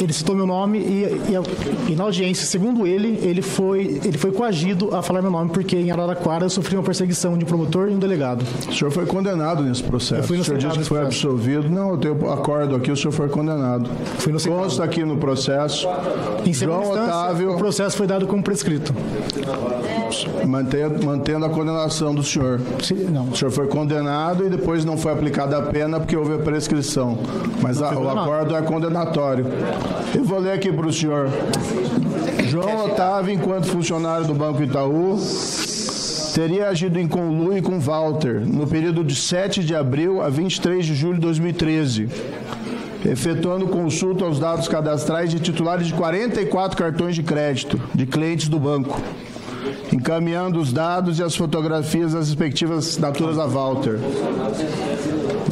ele citou meu nome e, e, e na audiência, segundo ele, ele foi, ele foi coagido a falar meu nome porque em Araraquara eu sofri uma perseguição de um promotor e um delegado. O senhor foi condenado nesse processo. Eu fui o senhor disse que foi processo. absolvido. Não, eu tenho acordo aqui, o senhor foi condenado. Fui inocentado. Consta aqui no processo. Em segunda João Otávio. o processo foi dado como prescrito. Mantendo, mantendo a condenação do senhor. não. O senhor foi condenado e depois não foi aplicada a pena porque houve a prescrição. Mas a- o acordo é condenatório. Eu vou ler aqui para o senhor. João Otávio, enquanto funcionário do Banco Itaú, teria agido em conluio com Walter no período de 7 de abril a 23 de julho de 2013 efetuando consulta aos dados cadastrais de titulares de 44 cartões de crédito de clientes do banco, encaminhando os dados e as fotografias das respectivas assinaturas a Walter.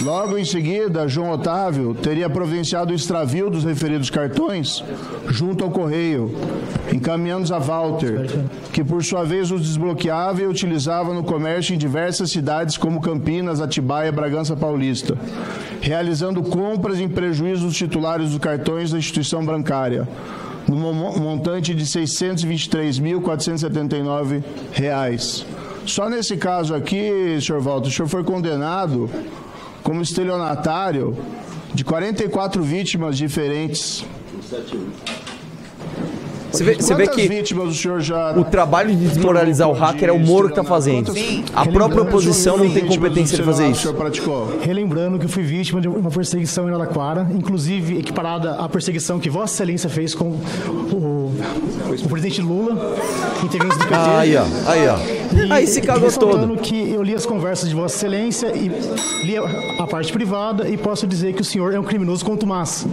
Logo em seguida, João Otávio teria providenciado o extravio dos referidos cartões junto ao correio, encaminhando-os a Walter, que por sua vez os desbloqueava e utilizava no comércio em diversas cidades como Campinas, Atibaia Bragança Paulista, realizando compras em prejuízo dos titulares dos cartões da instituição bancária, no mo- montante de 623.479 reais. Só nesse caso aqui, senhor Walter, o senhor foi condenado como estelionatário de 44 vítimas diferentes. Você vê, você vê que vítimas o senhor já o trabalho de desmoralizar o hacker é o Moro que tá fazendo. A própria oposição não tem competência de fazer isso. Relembrando que eu fui vítima de uma perseguição em Araraquara, inclusive equiparada à perseguição que Vossa Excelência fez com o, o presidente Lula, integrantes do PT. Aí, ó, aí, ó. E Aí se cagou todo. que eu li as conversas de Vossa Excelência e li a, parte privada e posso dizer que o senhor é um criminoso contumaz.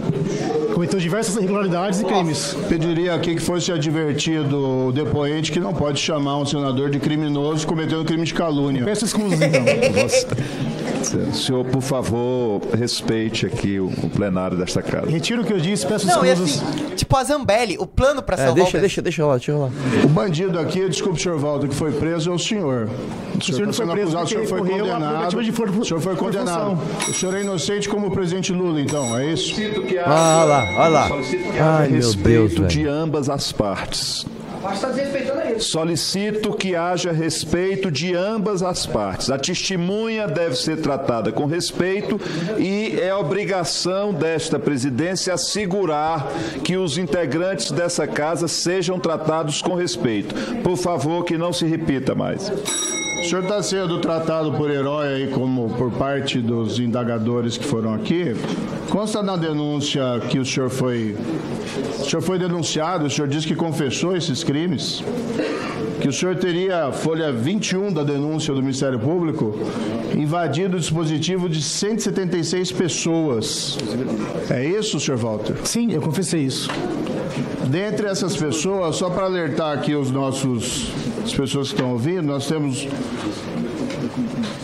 Cometeu diversas irregularidades e crimes. Pediria aqui que fosse advertido o depoente que não pode chamar um senador de criminoso cometendo crime de calúnia. Peço exclusão, então. Senhor, por favor, respeite aqui o, o plenário desta casa. Retiro o que eu disse, peço Não, e escusas. assim, tipo a Zambelli, o plano pra É, salvar deixa, o deixa, deixa rolar, deixa rolar. O bandido aqui, desculpe, senhor Walter, que foi preso é o senhor. O senhor não está foi sendo preso acusado, o senhor foi condenado. prerrogativa de for- O senhor foi condenado. O senhor é inocente como o presidente Lula, então, é isso? Ah, olha lá, olha lá. Ai, meu Deus, respeito velho. de ambas as partes. Ele. Solicito que haja respeito de ambas as partes. A testemunha deve ser tratada com respeito e é obrigação desta presidência assegurar que os integrantes dessa casa sejam tratados com respeito. Por favor, que não se repita mais. O senhor está sendo tratado por herói aí como por parte dos indagadores que foram aqui. Consta na denúncia que o senhor foi. O senhor foi denunciado, o senhor disse que confessou esses crimes. Que o senhor teria, a folha 21 da denúncia do Ministério Público, invadido o dispositivo de 176 pessoas. É isso, senhor Walter? Sim, eu confessei isso. Dentre essas pessoas, só para alertar aqui os nossos as pessoas que estão ouvindo, nós temos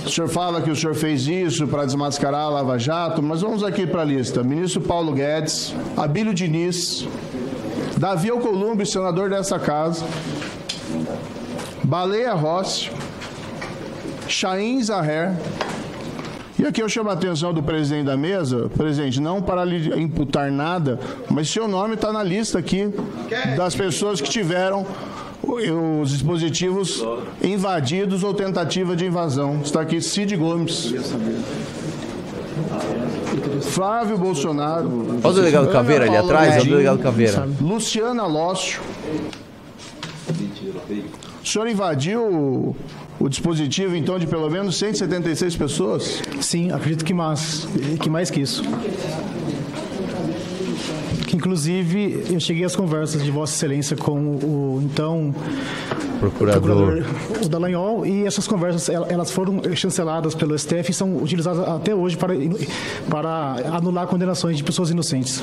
o senhor fala que o senhor fez isso para desmascarar a Lava Jato, mas vamos aqui para a lista. Ministro Paulo Guedes, Abílio Diniz, Davi Alcolumbre, senador dessa casa, Baleia Rossi, Chaim Zaher, e aqui eu chamo a atenção do presidente da mesa, presidente, não para lhe imputar nada, mas seu nome está na lista aqui das pessoas que tiveram os dispositivos invadidos ou tentativa de invasão. Está aqui Cid Gomes. Flávio Bolsonaro. Olha o delegado Caveira ali atrás, olha o delegado Caveira. Luciana Lócio. O senhor invadiu o, o dispositivo, então, de pelo menos 176 pessoas? Sim, acredito que mais que, mais que isso. Inclusive, eu cheguei às conversas de Vossa Excelência com o então Procurador. o Dallagnol e essas conversas el- elas foram chanceladas pelo STF e são utilizadas até hoje para, para anular condenações de pessoas inocentes.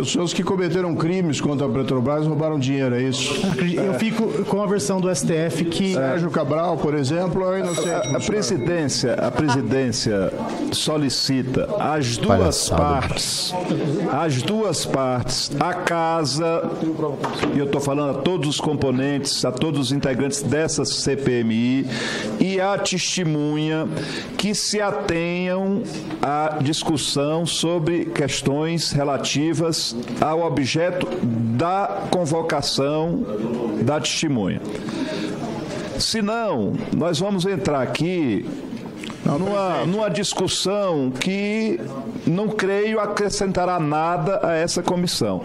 Pessoas que cometeram crimes contra a Petrobras roubaram dinheiro, é isso? Eu fico com a versão do STF que Sérgio Cabral, por exemplo, é inocente. A, a presidência, a presidência solicita as duas Palhaçada. partes, as duas partes, a casa, e eu estou falando a todos os componentes, a todos os integrantes dessa CPMI e a testemunha que se atenham à discussão sobre questões relativas ao objeto da convocação da testemunha. Se não, nós vamos entrar aqui numa, numa discussão que não creio acrescentará nada a essa comissão.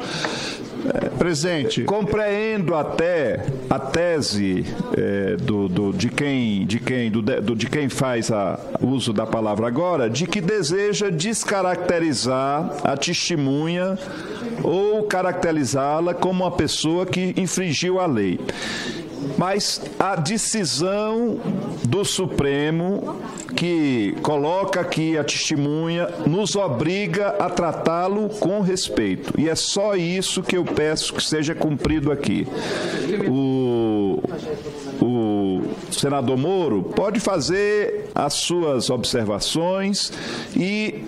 Presente. Compreendo até a tese eh, do, do- de quem, de quem, do, do- de quem faz a- uso da palavra agora, de que deseja descaracterizar a testemunha ou caracterizá-la como uma pessoa que infringiu a lei. Mas a decisão do Supremo, que coloca aqui a testemunha, nos obriga a tratá-lo com respeito. E é só isso que eu peço que seja cumprido aqui. O, o senador Moro pode fazer as suas observações e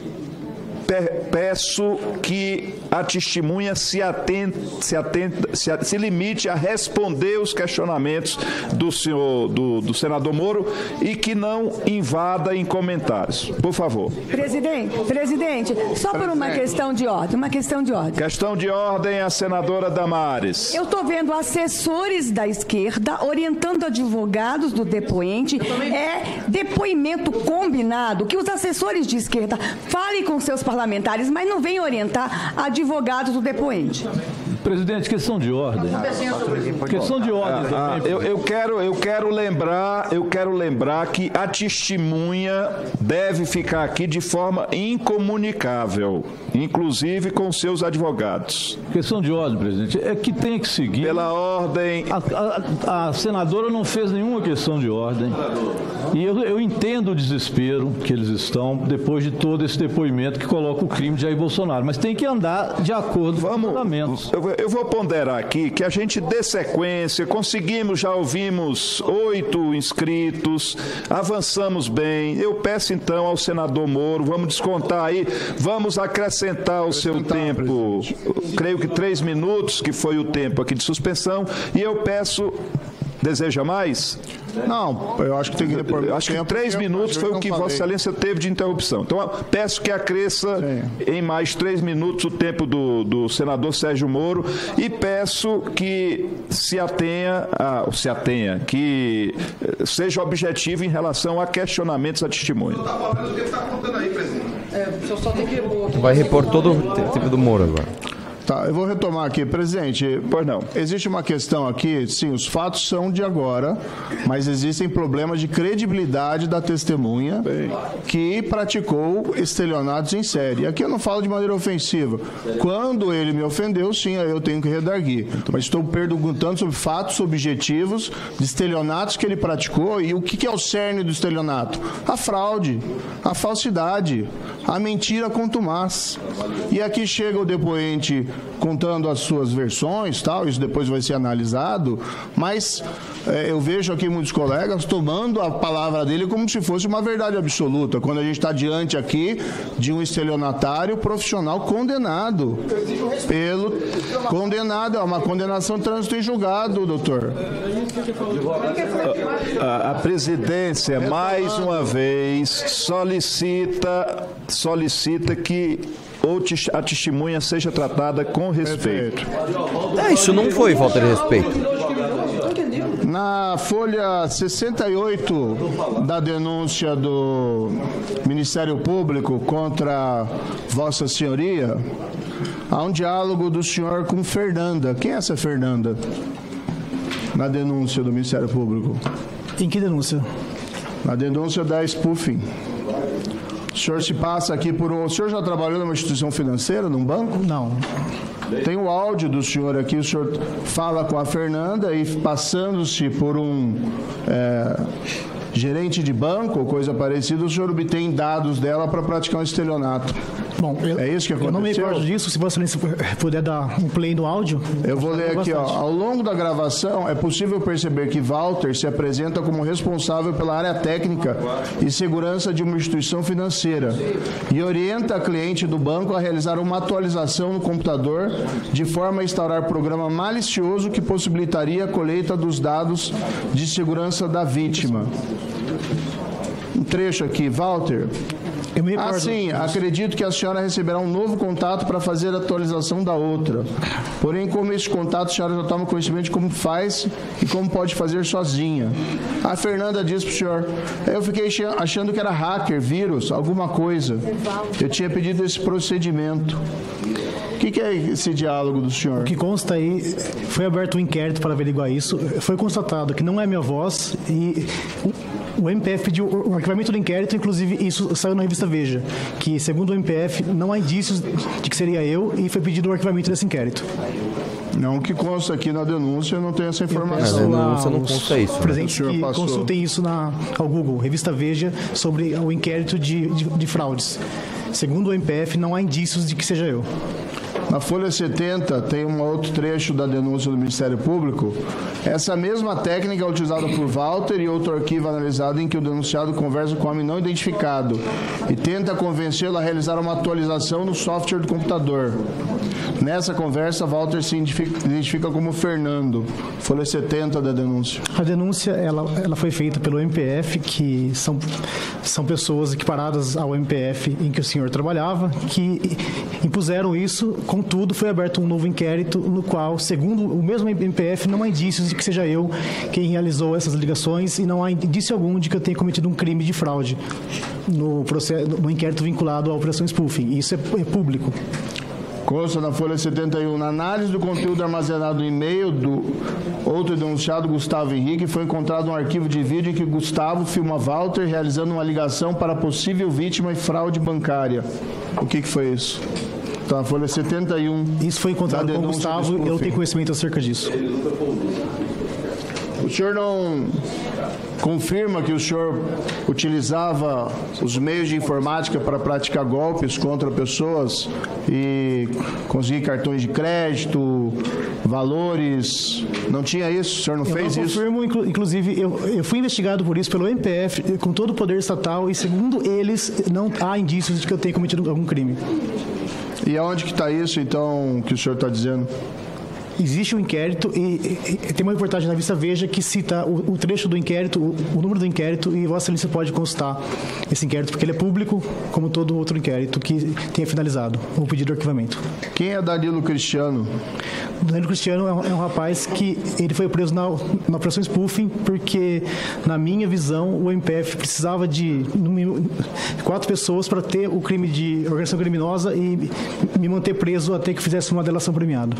peço que a testemunha se atente, se, atenta, se, se limite a responder os questionamentos do senhor, do, do senador Moro e que não invada em comentários. Por favor. Presidente, presidente, só por uma questão de ordem, uma questão de ordem. Questão de ordem, a senadora Damares. Eu estou vendo assessores da esquerda orientando advogados do depoente. É depoimento combinado que os assessores de esquerda falem com seus parlamentares, mas não venham orientar advogados do depoente. Presidente, questão de ordem. Questão de ordem Ah, também. eu, eu quero, eu quero lembrar, eu quero lembrar que a testemunha deve ficar aqui de forma incomunicável, inclusive com seus advogados. Questão de ordem, presidente, é que tem que seguir. Pela ordem. A, a- a senadora não fez nenhuma questão de ordem. E eu, eu entendo o desespero que eles estão depois de todo esse depoimento que coloca o crime de Jair Bolsonaro. Mas tem que andar de acordo com os fundamentos. Eu eu vou ponderar aqui que a gente dê sequência, conseguimos, já ouvimos oito inscritos, avançamos bem. Eu peço então ao senador Moro, vamos descontar aí, vamos acrescentar o seu tempo, creio que três minutos, que foi o tempo aqui de suspensão, e eu peço. Deseja mais? Não, eu acho que tem que repor Eu acho que três minutos foi o que Vossa Excelência teve de interrupção. Então, peço que acresça em mais três minutos o tempo do, do senador Sérgio Moro e peço que se atenha, a, se atenha, que eh, seja objetivo em relação a questionamentos a testemunha. É, o senhor só tem que repor aqui. Vai repor todo o te- tempo do Moro agora. Tá, eu vou retomar aqui. Presidente, pois não. Existe uma questão aqui, sim, os fatos são de agora, mas existem problemas de credibilidade da testemunha que praticou estelionatos em série. Aqui eu não falo de maneira ofensiva. Quando ele me ofendeu, sim, aí eu tenho que redarguir. Mas estou perguntando sobre fatos objetivos de estelionatos que ele praticou e o que que é o cerne do estelionato? A fraude, a falsidade, a mentira contumaz. E aqui chega o depoente contando as suas versões, tal, isso depois vai ser analisado, mas eh, eu vejo aqui muitos colegas tomando a palavra dele como se fosse uma verdade absoluta, quando a gente está diante aqui de um estelionatário profissional condenado pelo condenado, é uma condenação de trânsito em julgado, doutor. A, a presidência, mais uma vez, solicita, solicita que ou a testemunha seja tratada com respeito. É, isso não foi falta de respeito. Na folha 68 da denúncia do Ministério Público contra Vossa Senhoria, há um diálogo do senhor com Fernanda. Quem é essa Fernanda? Na denúncia do Ministério Público. Em que denúncia? Na denúncia da spoofing. O senhor se passa aqui por um. O senhor já trabalhou numa instituição financeira, num banco? Não. Tem o áudio do senhor aqui, o senhor fala com a Fernanda e passando-se por um é, gerente de banco ou coisa parecida, o senhor obtém dados dela para praticar um estelionato. Bom, eu, é isso que aconteceu? eu não me recordo disso. Se Excelência puder dar um play no áudio. Eu vou ler aqui, ó. bastante. Ao longo da gravação, é possível perceber que Walter se apresenta como responsável pela área técnica e segurança de uma instituição financeira e orienta a cliente do banco a realizar uma atualização no computador de forma a instaurar programa malicioso que possibilitaria a colheita dos dados de segurança da vítima. Um trecho aqui, Walter. Assim, acredito que a senhora receberá um novo contato para fazer a atualização da outra. Porém, como este contato, a senhora já toma conhecimento de como faz e como pode fazer sozinha. A Fernanda disse para o senhor, eu fiquei achando que era hacker, vírus, alguma coisa. Eu tinha pedido esse procedimento. O que, que é esse diálogo do senhor? O que consta aí, foi aberto um inquérito para averiguar isso. Foi constatado que não é minha voz e o- MPF pediu o arquivamento do inquérito, inclusive isso saiu na revista Veja, que segundo o MPF não há indícios de que seria eu e foi pedido o arquivamento desse inquérito. Não, o que consta aqui na denúncia, não tenho essa informação. Peço aos né? Presentes O senhor que passou. consultem isso na, ao Google, revista Veja, sobre o inquérito de, de, de fraudes. Segundo o MPF, não há indícios de que seja eu. Na Folha 70 tem um outro trecho da denúncia do Ministério Público. Essa mesma técnica é utilizada por Walter e outro arquivo analisado em que o denunciado conversa com homem não identificado e tenta convencê-lo a realizar uma atualização no software do computador. Nessa conversa, Walter se identifica, como Fernando. Folha 70 da denúncia. A denúncia ela, ela foi feita pelo MPF, que são, são pessoas equiparadas ao MPF em que o senhor trabalhava, que impuseram isso. Contudo, foi aberto um novo inquérito no qual, segundo o mesmo MPF, não há indícios de que seja eu quem realizou essas ligações e não há indício algum de que eu tenha cometido um crime de fraude no, processo, no inquérito vinculado à operação spoofing. Isso é, é público. Consta na Folha 71, na análise do conteúdo armazenado no e-mail do outro denunciado, Gustavo Henrique, foi encontrado um arquivo de vídeo em que Gustavo filma Walter realizando uma ligação para possível vítima e fraude bancária. O que, que foi isso? Tá na Folha 71. Isso foi encontrado com o Gustavo eu tenho conhecimento acerca disso. O senhor não. confirma que o senhor utilizava os meios de informática para praticar golpes contra pessoas e conseguir cartões de crédito, valores. Não tinha isso? O senhor não Eu fez não isso? confirmo, inclu- inclusive, eu, eu fui investigado por isso pelo MPF, com todo o poder estatal, e segundo eles, não há indícios de que eu tenha cometido algum crime. E aonde que está isso, então, que o senhor está dizendo? Existe um inquérito e, e- e tem uma reportagem na Vista Veja que cita o, o trecho do inquérito, o, o número do inquérito, e Vossa Excelência pode consultar esse inquérito, porque ele é público, como todo outro inquérito que tenha finalizado o pedido de arquivamento. Quem é Danilo Cristiano? Danilo Cristiano é um, é um rapaz que ele foi preso na, na operação spoofing porque, na minha visão, o MPF precisava de mínimo, quatro pessoas para ter o crime de organização criminosa e me manter preso até que fizesse uma delação premiada.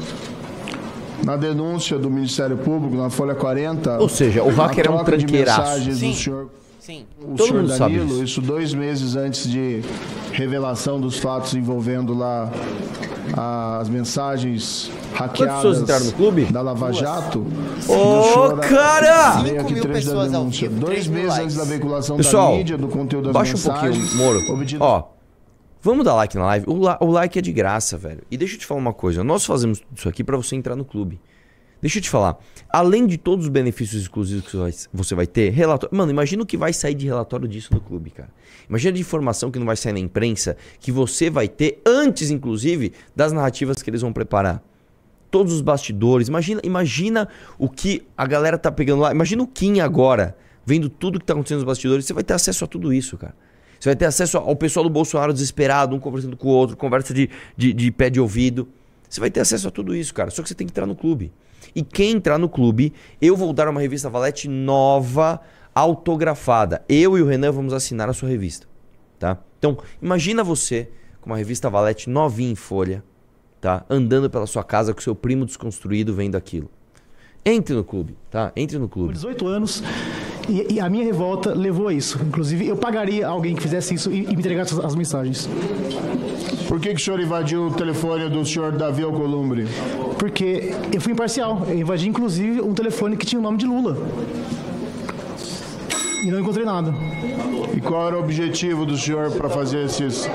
Na denúncia do Ministério Público, na Folha 40. Ou seja, o hacker a é um troca de tranqueiraço. mensagens Sim. do senhor. Sim. O Todo senhor mundo sabe Danilo, disso. isso dois meses antes de revelação dos fatos envolvendo lá as mensagens hackeadas pessoas entraram no clube? da Lava Jato. Ô, senhor- cara! Leio aqui mil três da pessoas ao vivo, Dois meses likes. antes da veiculação Pessoal, da mídia, do conteúdo das baixa um mensagens. pouquinho, Moro. Ó, vamos dar like na live. O, o like é de graça, velho. E deixa eu te falar uma coisa. Nós fazemos isso aqui pra você entrar no clube. Deixa eu te falar. Além de todos os benefícios exclusivos que você vai ter, relatório. Mano, imagina o que vai sair de relatório disso no clube, cara. Imagina de informação que não vai sair na imprensa, que você vai ter antes, inclusive, das narrativas que eles vão preparar. Todos os bastidores. Imagina, imagina o que a galera tá pegando lá. Imagina o Kim agora, vendo tudo que tá acontecendo nos bastidores. Você vai ter acesso a tudo isso, cara. Você vai ter acesso ao pessoal do Bolsonaro desesperado, um conversando com o outro, conversa de, de, de pé de ouvido. Você vai ter acesso a tudo isso, cara. Só que você tem que entrar no clube. E quem entrar no clube, eu vou dar uma revista Valete nova, autografada. Eu e o Renan vamos assinar a sua revista, tá? Então, imagina você com uma revista Valete novinha em folha, tá? Andando pela sua casa com seu primo desconstruído vendo aquilo. Entre no clube, tá? Entre no clube. 18 anos, e, e a minha revolta levou a isso. Inclusive, eu pagaria alguém que fizesse isso e, e me entregasse as, as mensagens. Por que, que o senhor invadiu o telefone do senhor Davi Alcolumbre? Porque eu fui imparcial. Eu invadi, inclusive, um telefone que tinha o nome de Lula. E não encontrei nada. E qual era o objetivo do senhor para fazer esses.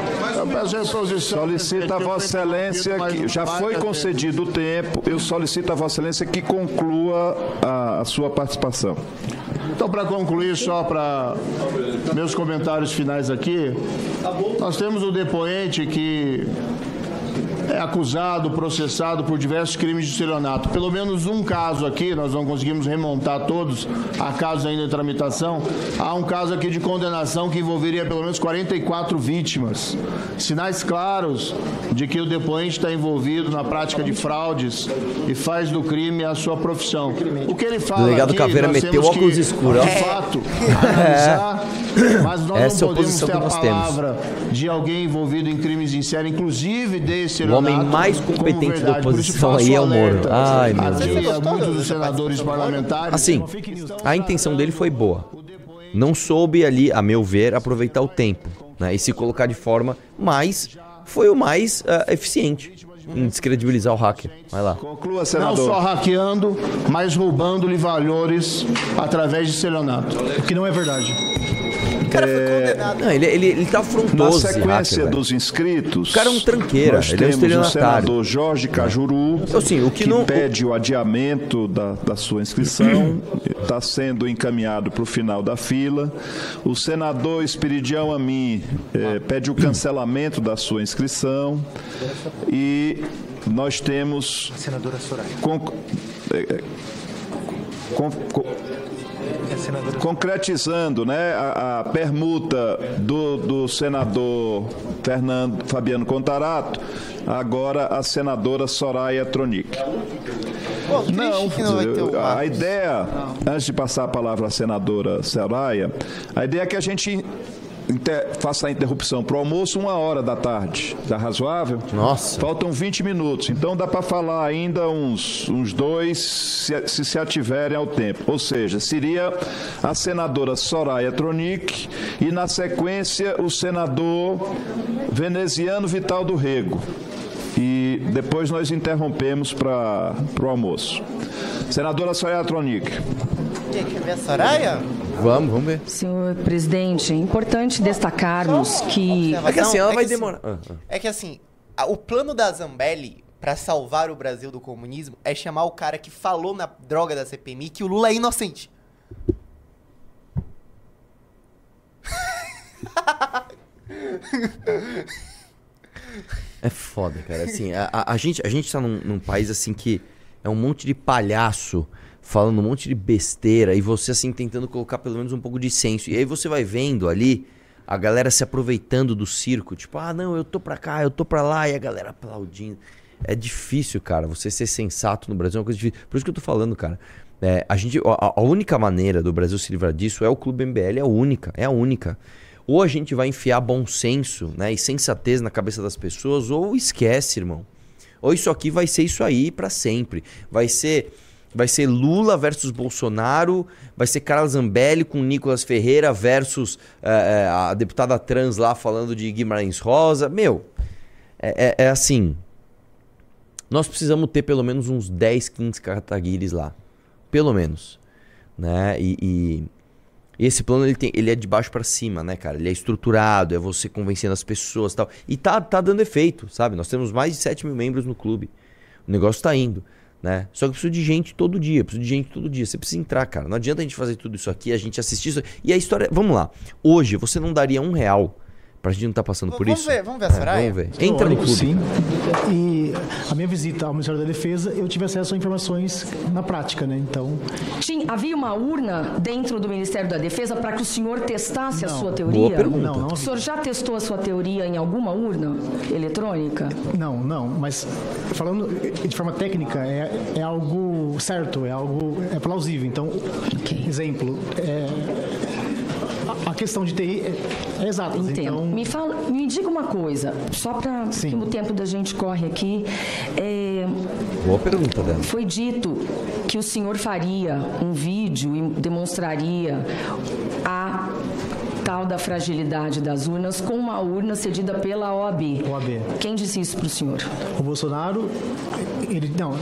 Solicito a Vossa Excelência que já foi concedido o tempo, eu solicito a Vossa Excelência que conclua a, a sua participação. Então, para concluir, só para meus comentários finais aqui, nós temos o depoente que é acusado, processado por diversos crimes de estelionato. Pelo menos um caso aqui, nós não conseguimos remontar todos, há casos ainda em tramitação. Há um caso aqui de condenação que envolveria pelo menos 44 vítimas. Sinais claros de que o depoente está envolvido na prática de fraudes e faz do crime a sua profissão. O que ele fala Delegado aqui, Caveira meteu óculos que, escuro, ó. De fato, analisar, mas nós Essa é a não podemos ter que a nós temos. palavra de alguém envolvido em crimes em série, inclusive desse O homem mais competente da oposição aí é o Moro. Ai, meu Deus. muitos dos senadores parlamentares. Assim, a intenção dele foi boa. Não soube ali, a meu ver, aproveitar o tempo né, e se colocar de forma, mas foi o mais ah, eficiente em descredibilizar o hacker. Vai lá. Conclua, Não senador. só hackeando, mas roubando-lhe valores através de estelionato. O que não é verdade. Não, ele, ele, ele tá Na afrontoso. esse sequência hacker, dos inscritos, O cara é um tranqueira, nós ele é um temos o senador Jorge Cajuru, Assim, o que não- pede o adiamento da, da sua inscrição, está sendo encaminhado para o final da fila. O senador Espiridião Amin eh, pede o cancelamento da sua inscrição. E nós temos... Senadora Soraya. Con- eh, eh, con- con- Concretizando né, a, a permuta do, do senador Fernando Fabiano Contarato, agora a senadora Soraya Tronic. Não, a ideia, antes de passar a palavra à senadora Soraya, a ideia é que a gente inter- faça a interrupção para o almoço uma hora da tarde. Tá razoável? Nossa. Faltam 20 minutos, então dá para falar ainda uns, uns dois, se, se se ativerem ao tempo. Ou seja, seria a senadora Soraya Tronic e, na sequência, o senador veneziano Vital do Rego. E depois nós interrompemos para o almoço. Senadora Soraya Tronic. Ver a Soraya? Vamos, vamos ver. Senhor presidente, é importante destacarmos que. É que assim, ela É vai que assim- demorar. Ah, ah. É que assim, a- o plano da Zambelli pra salvar o Brasil do comunismo é chamar o cara que falou na droga da CPMI que o Lula é inocente. É foda, cara. Assim, a, a- a gente, a gente tá num, num país assim que é um monte de palhaço falando um monte de besteira e você assim tentando colocar pelo menos um pouco de senso. E aí você vai vendo ali a galera se aproveitando do circo, tipo, ah, não, eu tô pra cá, eu tô pra lá, e a galera aplaudindo. É difícil, cara, você ser sensato no Brasil é uma coisa difícil. Por isso que eu tô falando, cara. É, a, gente, a, a única maneira do Brasil se livrar disso é o Clube MBL, é a única, é a única. Ou a gente vai enfiar bom senso né, e sensatez na cabeça das pessoas, ou esquece, irmão. Ou isso aqui vai ser isso aí pra sempre. Vai ser vai ser Lula versus Bolsonaro, vai ser Carla Zambelli com Nicolas Ferreira versus eh, a deputada trans lá falando de Guimarães Rosa. Meu, é, é- é assim. Nós precisamos ter pelo menos uns 10, 15 Kataguires lá. Pelo menos. Né? E, e- e esse plano ele, tem, ele é de baixo pra cima, né, cara? Ele é estruturado, é você convencendo as pessoas e tal. E tá, tá dando efeito, sabe? Nós temos mais de 7 mil membros no clube. O negócio tá indo, né? Só que precisa de gente todo dia, precisa de gente todo dia. Você precisa entrar, cara. Não adianta a gente fazer tudo isso aqui, a gente assistir isso. E a história. Vamos lá. Hoje, você não daria um real pra gente não tá passando por vamos isso? ver, vamos ver a Soraya? vamos ver. Entra no clube. Sim. E a minha visita ao Ministério da Defesa, eu tive acesso a informações na prática, né? Então, Tim, havia uma urna dentro do Ministério da Defesa para que o senhor testasse a Não. sua Boa teoria? pergunta. Não, não O senhor já testou a sua teoria em alguma urna eletrônica? não, não, mas falando de forma técnica, é, é algo certo, é algo é plausível. Então, exemplo, é, a- questão de TI é, é exata. Entendo. Então, Me, fala, me diga uma coisa, só para que o tempo da gente corre aqui. é, Boa pergunta dela. Foi dito que o senhor faria um vídeo e demonstraria a tal da fragilidade das urnas com uma urna cedida pela OAB. OAB. Quem disse isso para o senhor? o Bolsonaro, ele não.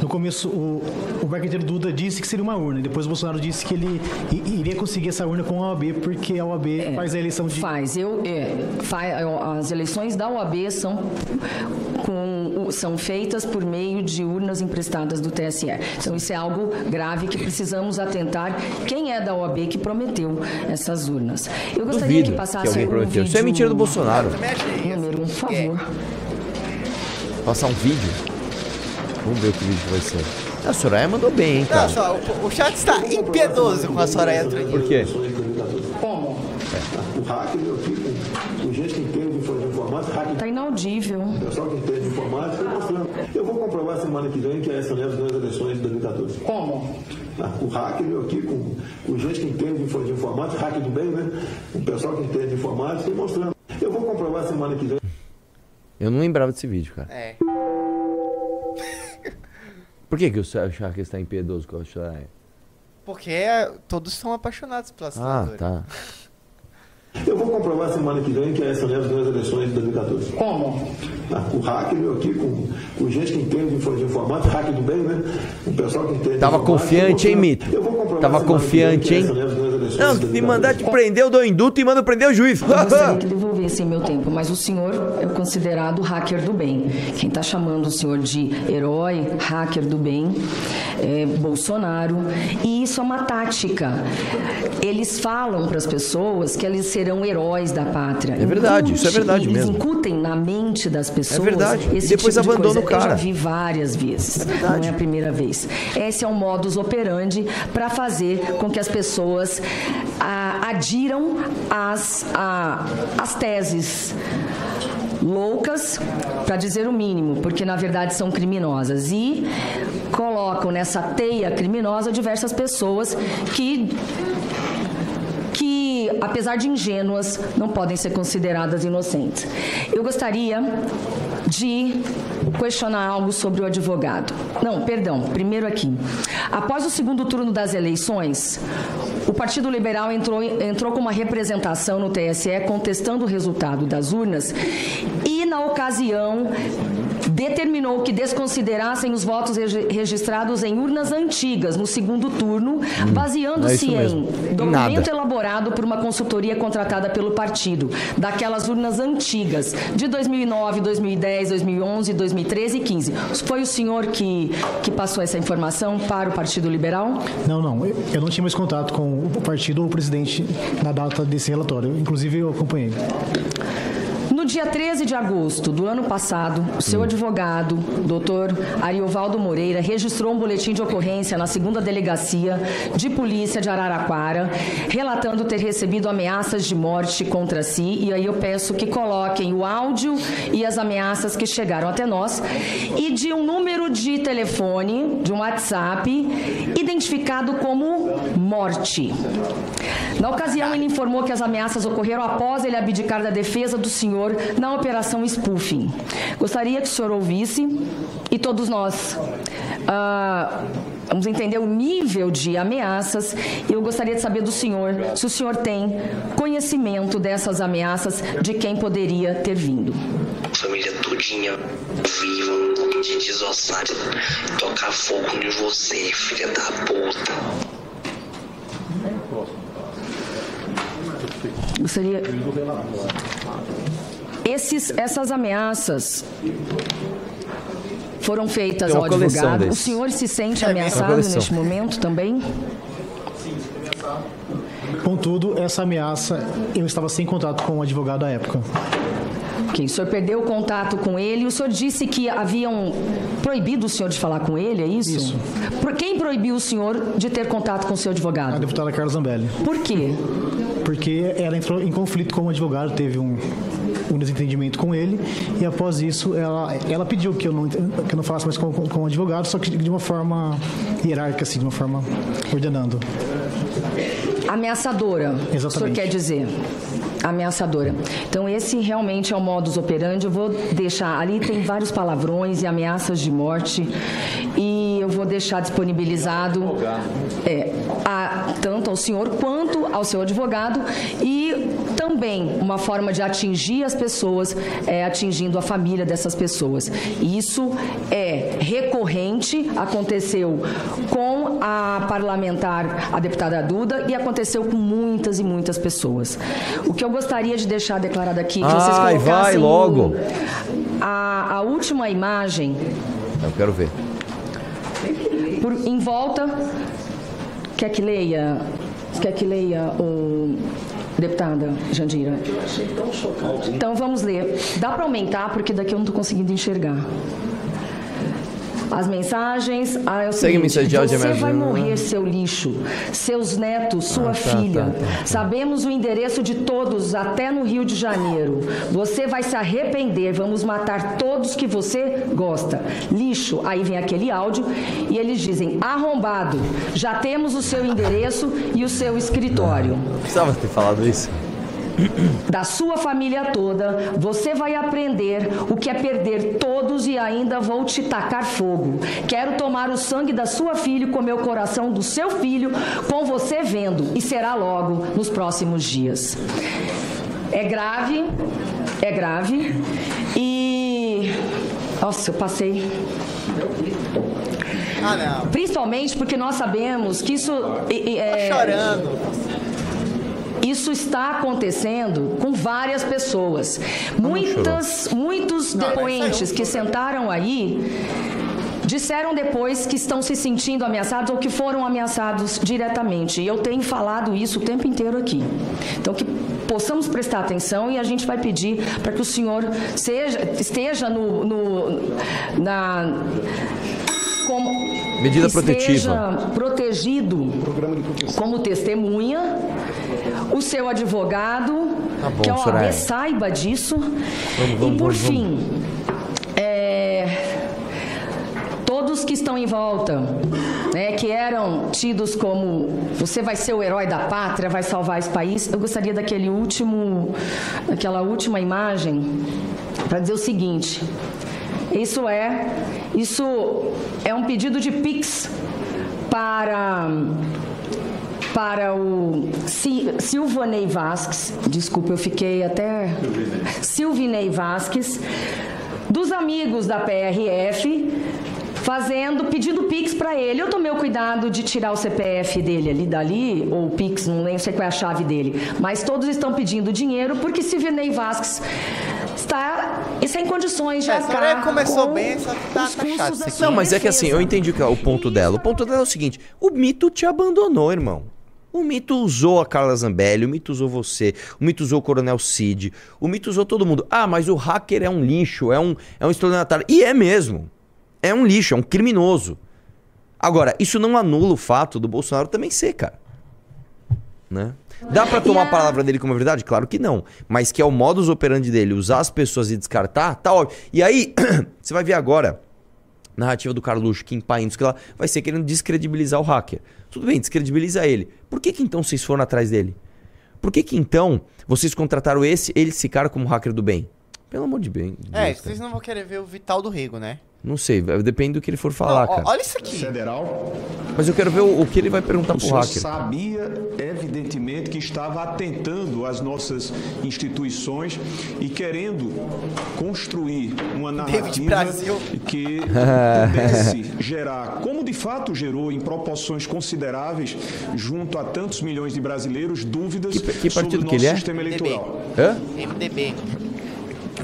No começo, o, o marqueteiro Duda disse que seria uma urna. Depois o Bolsonaro disse que ele iria conseguir essa urna com a OAB, porque a OAB faz a eleição de. Faz, eu, é, fa- as eleições da OAB são, com, são feitas por meio de urnas emprestadas do TSE. Então isso é algo grave que precisamos atentar. Quem é da OAB que prometeu essas urnas? Eu gostaria Duvido que passasse que alguém um prometeu. Isso é mentira do Bolsonaro. Número um, por favor. Passar um vídeo. Vamos ver o que vídeo vai ser. A Soraya mandou bem, hein, Não, cara. só, o, o chat está impiedoso com a Soraya entrando. Por quê? Como? O hacker, eu fico com gente que entende de informática, hacker Está inaudível. pessoal que entende de informática, mostrando. Eu vou comprovar semana que vem que é essa mesmo nas eleições de 2014. Como? Ah, O hacker, eu aqui com, com gente que entende de infor- de informática, hacker do bem, né? O pessoal que entende de informática, mostrando. Eu vou comprovar semana que vem. Eu não lembrava desse vídeo, cara. É. Por que, que o Shark está impiedoso com a Soraya? Porque todos são apaixonados pela Ah, senadora. tá. Eu vou comprovar semana que vem que é essa mesmo nas eleições de 2014. Como? O hacker, eu aqui com, com gente que entende de infor- de informática, hacker do bem, né? O pessoal que entende de Tava confiante, hein. Mito? Eu vou comprovar Tava confiante, hein? eleições Não, 2014. mandar te prender, eu dou induto e mando prender o juiz. Devolvesse meu tempo, mas o senhor é considerado hacker do bem. Quem está chamando o senhor de herói, hacker do bem, é Bolsonaro. E isso é uma tática. Eles falam para as pessoas que eles serão heróis da pátria. É verdade, isso é verdade eles mesmo. incutem na mente das pessoas. É verdade. E Esse depois tipo de abandona coisa. o cara. Eu já vi várias vezes. Não é a primeira vez. Esse é o modus operandi para fazer com que as pessoas ah, adiram às, a- às teses loucas, para dizer o mínimo, porque na verdade são criminosas e colocam nessa teia criminosa diversas pessoas que que, apesar de ingênuas, não podem ser consideradas inocentes. Eu gostaria de questionar algo sobre o advogado. Não, perdão, primeiro aqui. Após o segundo turno das eleições, o Partido Liberal entrou, entrou com uma representação no TSE contestando o resultado das urnas e, na ocasião, determinou que desconsiderassem os votos regi- registrados em urnas antigas no segundo turno, é baseando-se mesmo. em documento nada. elaborado por uma consultoria contratada pelo partido, daquelas urnas antigas, de 2009, 2010, 2011, 2013 e 15. Foi o senhor que, que passou essa informação para o Partido Liberal? Não, não. Eu não tinha mais contato com o partido ou o presidente na data desse relatório. Inclusive, eu acompanhei. No dia 13 de agosto do ano passado, o seu advogado, doutor Ariovaldo Moreira, registrou um boletim de ocorrência na segunda delegacia de polícia de Araraquara, relatando ter recebido ameaças de morte contra si. E aí eu peço que coloquem o áudio e as ameaças que chegaram até nós e de um número de telefone, de um WhatsApp, identificado como morte. Na ocasião, ele informou que as ameaças ocorreram após ele abdicar da defesa do senhor na operação spoofing. Gostaria que o senhor ouvisse e todos nós. ah, Vamos entender o nível de ameaças e eu gostaria de saber do senhor se o senhor tem conhecimento dessas ameaças de quem poderia ter vindo. Família todinha viva, te desossar, tocar fogo em você, filha da puta. Gostaria. Esses, essas ameaças foram feitas ao advogado. O desses. senhor se sente É, ameaçado neste momento também? Contudo, essa ameaça, eu estava sem contato com o advogado à época. Ok, o senhor perdeu o contato com ele. O senhor disse que haviam proibido o senhor de falar com ele, é isso? Isso. Por quem proibiu o senhor de ter contato com o seu advogado? A deputada Carla Zambelli. Por quê? Porque ela entrou em conflito com o advogado, teve um, um desentendimento com ele, e após isso ela, ela pediu que eu não, que eu não falasse mais com, com, com o advogado, só que de uma forma hierárquica, assim, de uma forma ordenando. Ameaçadora. O senhor Exatamente. quer dizer? Ameaçadora. Então, esse realmente é o modus operandi. Eu vou deixar. Ali tem vários palavrões e ameaças de morte. E vou deixar disponibilizado é, a- tanto ao senhor quanto ao seu advogado. E também uma forma de atingir as pessoas é atingindo a família dessas pessoas. Isso é recorrente, aconteceu com a parlamentar, a deputada Duda, e aconteceu com muitas e muitas pessoas. O que eu gostaria de deixar declarado aqui, que vocês Ai, colocassem vai logo. a, a última imagem Eu quero ver. Por, em volta. Quer que leia? Quer que leia o deputada Jandira? Então vamos ler. Dá para aumentar porque daqui eu não estou conseguindo enxergar. As mensagens. Ah, é Segue seguinte, mensagem de áudio, Você vai morrer, seu lixo. Seus netos, sua Ah, tá, filha. tá, tá, Sabemos o endereço de todos, até no Rio de Janeiro. Você vai se arrepender. Vamos matar todos que você gosta. Lixo. Aí vem aquele áudio e eles dizem: arrombado. Já temos o seu endereço e o seu escritório. Precisava ter falado isso. Da sua família toda, você vai aprender o que é perder todos e ainda vou te tacar fogo. Quero tomar o sangue da sua filha e comer o coração do seu filho com você vendo, e será logo nos próximos dias. É grave, é grave, e. Nossa, eu passei. Ah, não. Principalmente porque nós sabemos que isso. e, é, chorando. Isso está acontecendo com várias pessoas. Muitas, muitos depoentes que sentaram aí disseram depois que estão se sentindo ameaçados ou que foram ameaçados diretamente. E eu tenho falado isso o tempo inteiro aqui. Então que possamos prestar atenção e a gente vai pedir para que o senhor seja, esteja no, no- na como Medida esteja protetiva. protegido como testemunha, o seu advogado, Tá bom, que a OAB Soraya. saiba disso. Vamos, vamos, e por vamos, fim, é, todos que estão em volta, né, que eram tidos como você vai ser o herói da pátria, vai salvar esse país, eu gostaria daquele último, daquela última imagem para dizer o seguinte. Isso é, isso é um pedido de Pix para para o Si- Silvanei Vasques, desculpa, eu fiquei até. Silvinei Vasques, dos amigos da PRF, fazendo, pedindo Pix para ele. Eu tomei o cuidado de tirar o CPF dele ali dali, ou o Pix, não lembro sei qual é a chave dele. Mas todos estão pedindo dinheiro porque Silvinei Vasques está sem condições de É, a senhora arcar começou com bem, só que tá, os tá Não, mas é que assim, eu entendi o que é o ponto dela. O ponto dela é o seguinte: o mito te abandonou, irmão. O mito usou a Carla Zambelli, o mito usou você, o mito usou o Coronel Cid, o mito usou todo mundo. Ah, mas o hacker é um lixo, é um, é um estelionatário. E é mesmo. É um lixo, é um criminoso. Agora, isso não anula o fato do Bolsonaro também ser, cara. Né? Dá pra tomar a palavra dele como verdade? Claro que não. Mas que é o modus operandi dele, usar as pessoas e descartar, tá óbvio. E aí, você vai ver agora, narrativa do Carluxo, Kim Paim, que lá, vai ser querendo descredibilizar o hacker. Tudo bem, descredibiliza ele. Por que que então vocês foram atrás dele? Por que que então vocês contrataram esse, ele, esse cara como hacker do bem? Pelo amor de bem. É, Deus, cara. vocês não vão querer ver o Vital do Rego, né? Não sei, depende do que ele for falar, Não, ó, cara. Olha isso aqui. Federal. Mas eu quero ver o, o que ele vai perguntar O pro senhor hacker. sabia, evidentemente, que estava atentando às nossas instituições e querendo construir uma narrativa Brasil. que pudesse gerar, como de fato gerou em proporções consideráveis, junto a tantos milhões de brasileiros, dúvidas Que- que sobre o que nosso ele é? sistema eleitoral. Hã? MDB.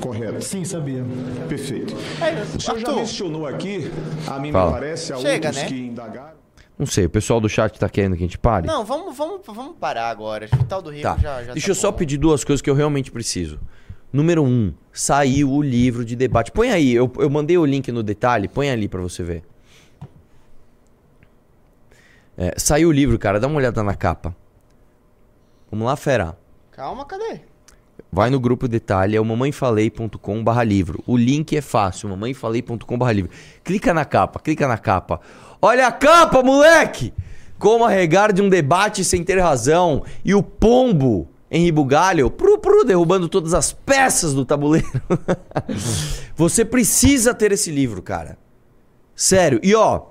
Correto. Sim, sabia. Perfeito. É, O senhor já mencionou aqui, a mim Fala. me parece, a Chega, outros né? que indagaram. Não sei, o pessoal do chat tá querendo que a gente pare? Não, vamos, vamos, vamos parar agora. Vital do Rego Tá. já, já Deixa tá eu só bom. pedir duas coisas que eu realmente preciso. Número um, saiu o livro de debate. Põe aí, eu, eu mandei o link no detalhe, põe ali pra você ver. É, saiu o livro, cara, dá uma olhada na capa. Vamos lá, fera. Calma, cadê? Vai no grupo detalhe, é o mamãefalei.com barra livro. O link é fácil, mamãefalei.com barra livro. Clica na capa, clica na capa. Olha a capa, moleque! Como arregar de um debate sem ter razão. E o pombo, Henri Bugalho, pru, pru, derrubando todas as peças do tabuleiro. Você precisa ter esse livro, cara. Sério. E ó,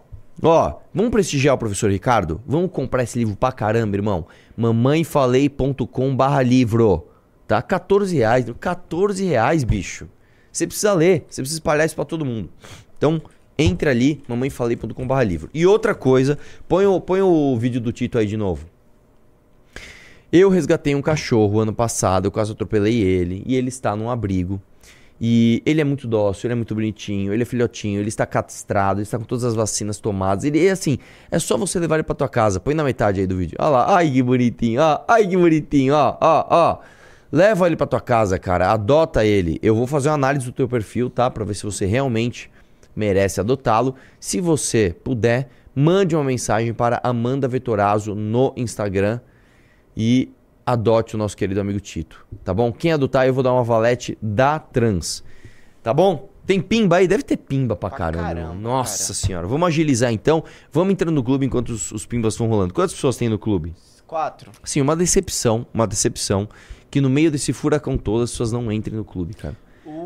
ó, vamos prestigiar o professor Ricardo? Vamos comprar esse livro pra caramba, irmão. Mamãefalei.com barra livro. Tá? 14 reais. 14 reais, bicho. Você precisa ler. Você precisa espalhar isso pra todo mundo. Então, entre ali, mamãefalei.com barra livro. E outra coisa, põe o, põe o vídeo do Tito aí de novo. Eu resgatei um cachorro ano passado, eu quase atropelei ele, e ele está num abrigo. E ele é muito dócil, ele é muito bonitinho, ele é filhotinho, ele está castrado, ele está com todas as vacinas tomadas. Ele é assim, é só você levar ele pra tua casa. Põe na metade aí do vídeo. Olha lá, ai que bonitinho, ó, ai que bonitinho, ó, ó, ó. Leva ele pra tua casa, cara, adota ele. Eu vou fazer uma análise do teu perfil, tá? Pra ver se você realmente merece adotá-lo. Se você puder, mande uma mensagem para Amanda Vetorazzo no Instagram e adote o nosso querido amigo Tito, tá bom? Quem adotar, eu vou dar uma valete da Trans, tá bom? Tem pimba aí? Deve ter pimba pra, caramba. caramba, Nossa senhora. Vamos agilizar então. Vamos entrando no clube enquanto os, os pimbas estão rolando. Quantas pessoas tem no clube? Quatro. Sim, uma decepção, uma decepção que no meio desse furacão todo as pessoas não entrem no clube, cara.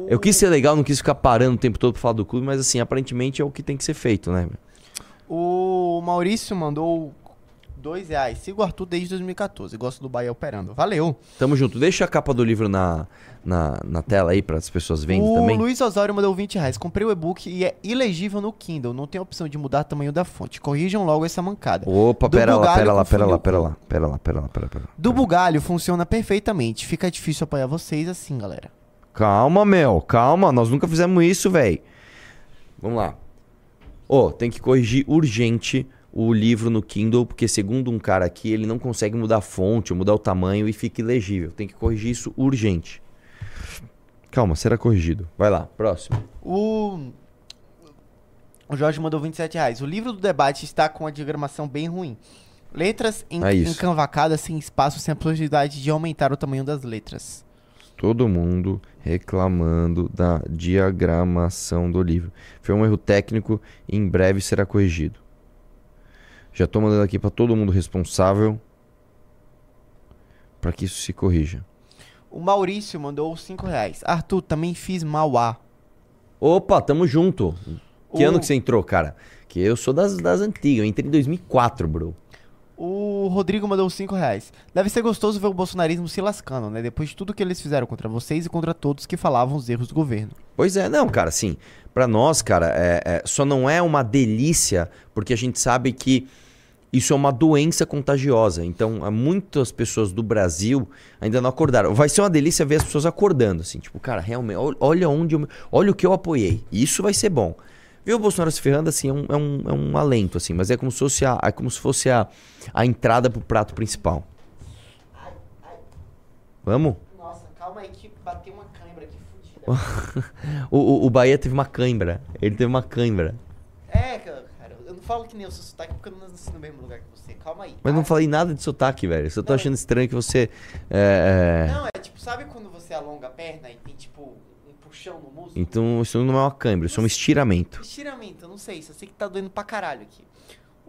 Eu quis ser legal, não quis ficar parando o tempo todo pra falar do clube, mas assim, aparentemente é o que tem que ser feito, né? O Maurício mandou dois reais. Sigo o Arthur desde 2014. Gosto do Bahia operando. Valeu. Tamo junto. Deixa a capa do livro na, na, na tela aí para as pessoas verem o também. Luiz Osório mandou 20 reais. Comprei o e-book e é ilegível no Kindle. Não tem opção de mudar o tamanho da fonte. Corrijam logo essa mancada. Opa, pera lá, pera lá, pera lá, pera lá, pera lá, pera lá, pera, pera. Do bugalho funciona perfeitamente. Fica difícil apoiar vocês assim, galera. Calma, meu, calma. Nós nunca fizemos isso, velho. Vamos lá. Ô, tem que corrigir urgente o livro no Kindle, porque segundo um cara aqui, ele não consegue mudar a fonte, mudar o tamanho e fica ilegível. Tem que corrigir isso urgente. Calma, será corrigido. Vai lá, próximo. O. O Jorge mandou 27 reais. O livro do debate está com a diagramação bem ruim. Letras em, É encavacadas sem espaço, sem a possibilidade de aumentar o tamanho das letras. Todo mundo reclamando da diagramação do livro. Foi um erro técnico e em breve será corrigido. Já tô mandando aqui para todo mundo responsável para que isso se corrija. O Maurício mandou 5 reais. Arthur, também fiz Mauá. Opa, tamo junto. Que O- ano que você entrou, cara? Que eu sou das, das antigas. Eu entrei em 2004, bro. O Rodrigo mandou 5 reais. Deve ser gostoso ver o bolsonarismo se lascando, né? Depois de tudo que eles fizeram contra vocês e contra todos que falavam os erros do governo. Pois é, não, cara, assim, pra nós, cara, é, é- só não é uma delícia porque a gente sabe que isso é uma doença contagiosa. Então, há muitas pessoas do Brasil ainda não acordaram. Vai ser uma delícia ver as pessoas acordando, assim, tipo, cara, realmente, ol- olha onde eu, olha o que eu apoiei. Isso vai ser bom. Ver o Bolsonaro se ferrando, assim, é um, é um, é um alento, assim, mas é como se fosse a, é como se fosse a, a entrada pro prato principal. Vamos? Nossa, calma aí que bateu uma cãibra aqui fudida. o, o, o Bahia teve uma cãibra. Ele teve uma cãibra. É, cara, falo que nem o seu sotaque porque eu não nasci no mesmo lugar que você. Calma aí. Mas não falei nada de sotaque, velho. Eu só tô achando estranho que você. É, é, Não, é tipo, sabe quando você alonga a perna e tem tipo um puxão no músculo? Então isso não é uma câimbra, isso é um estiramento. Estiramento, eu não sei, só sei que tá doendo pra caralho aqui.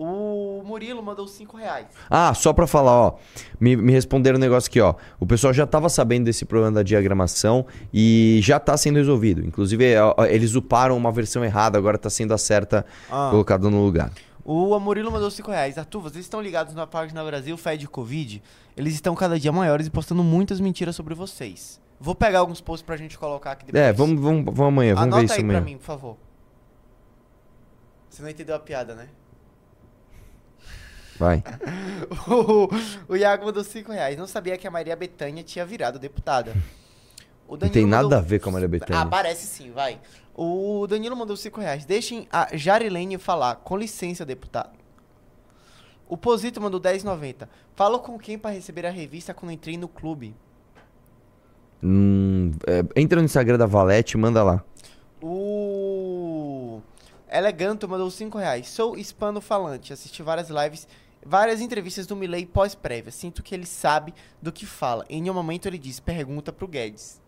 O Murilo mandou 5 reais. Ah, só pra falar, ó. Me, me responderam um negócio aqui, ó. O pessoal já tava sabendo desse problema da diagramação e já tá sendo resolvido. Inclusive, ó, ó, eles uparam uma versão errada, agora tá sendo a certa Ah. colocada no lugar. O Murilo mandou 5 reais. Arthur, vocês estão ligados na página Brasil Fed Covid? Eles estão cada dia maiores e postando muitas mentiras sobre vocês. Vou pegar alguns posts pra gente colocar aqui depois. É, vamos, vamos, vamos amanhã, vamos Anota ver isso aí amanhã. pra mim, por favor. Você não entendeu a piada, né? Vai. o, o Iago mandou 5 reais. Não sabia que a Maria Bethânia tinha virado deputada. O Não tem nada mandou- a ver com a Maria Ah, Bethânia. parece sim, vai. O Danilo mandou 5 reais. Deixem a Jarilene falar. Com licença, deputado. O Posito mandou 10,90. Falou com quem pra receber a revista quando entrei no clube? Hum, é, entra no Instagram da Valete e manda lá. O Eleganto mandou 5 reais. Sou hispano-falante. Assisti várias lives, várias entrevistas do Milley pós-prévia. Sinto que ele sabe do que fala. Em nenhum momento ele diz, pergunta pro Guedes.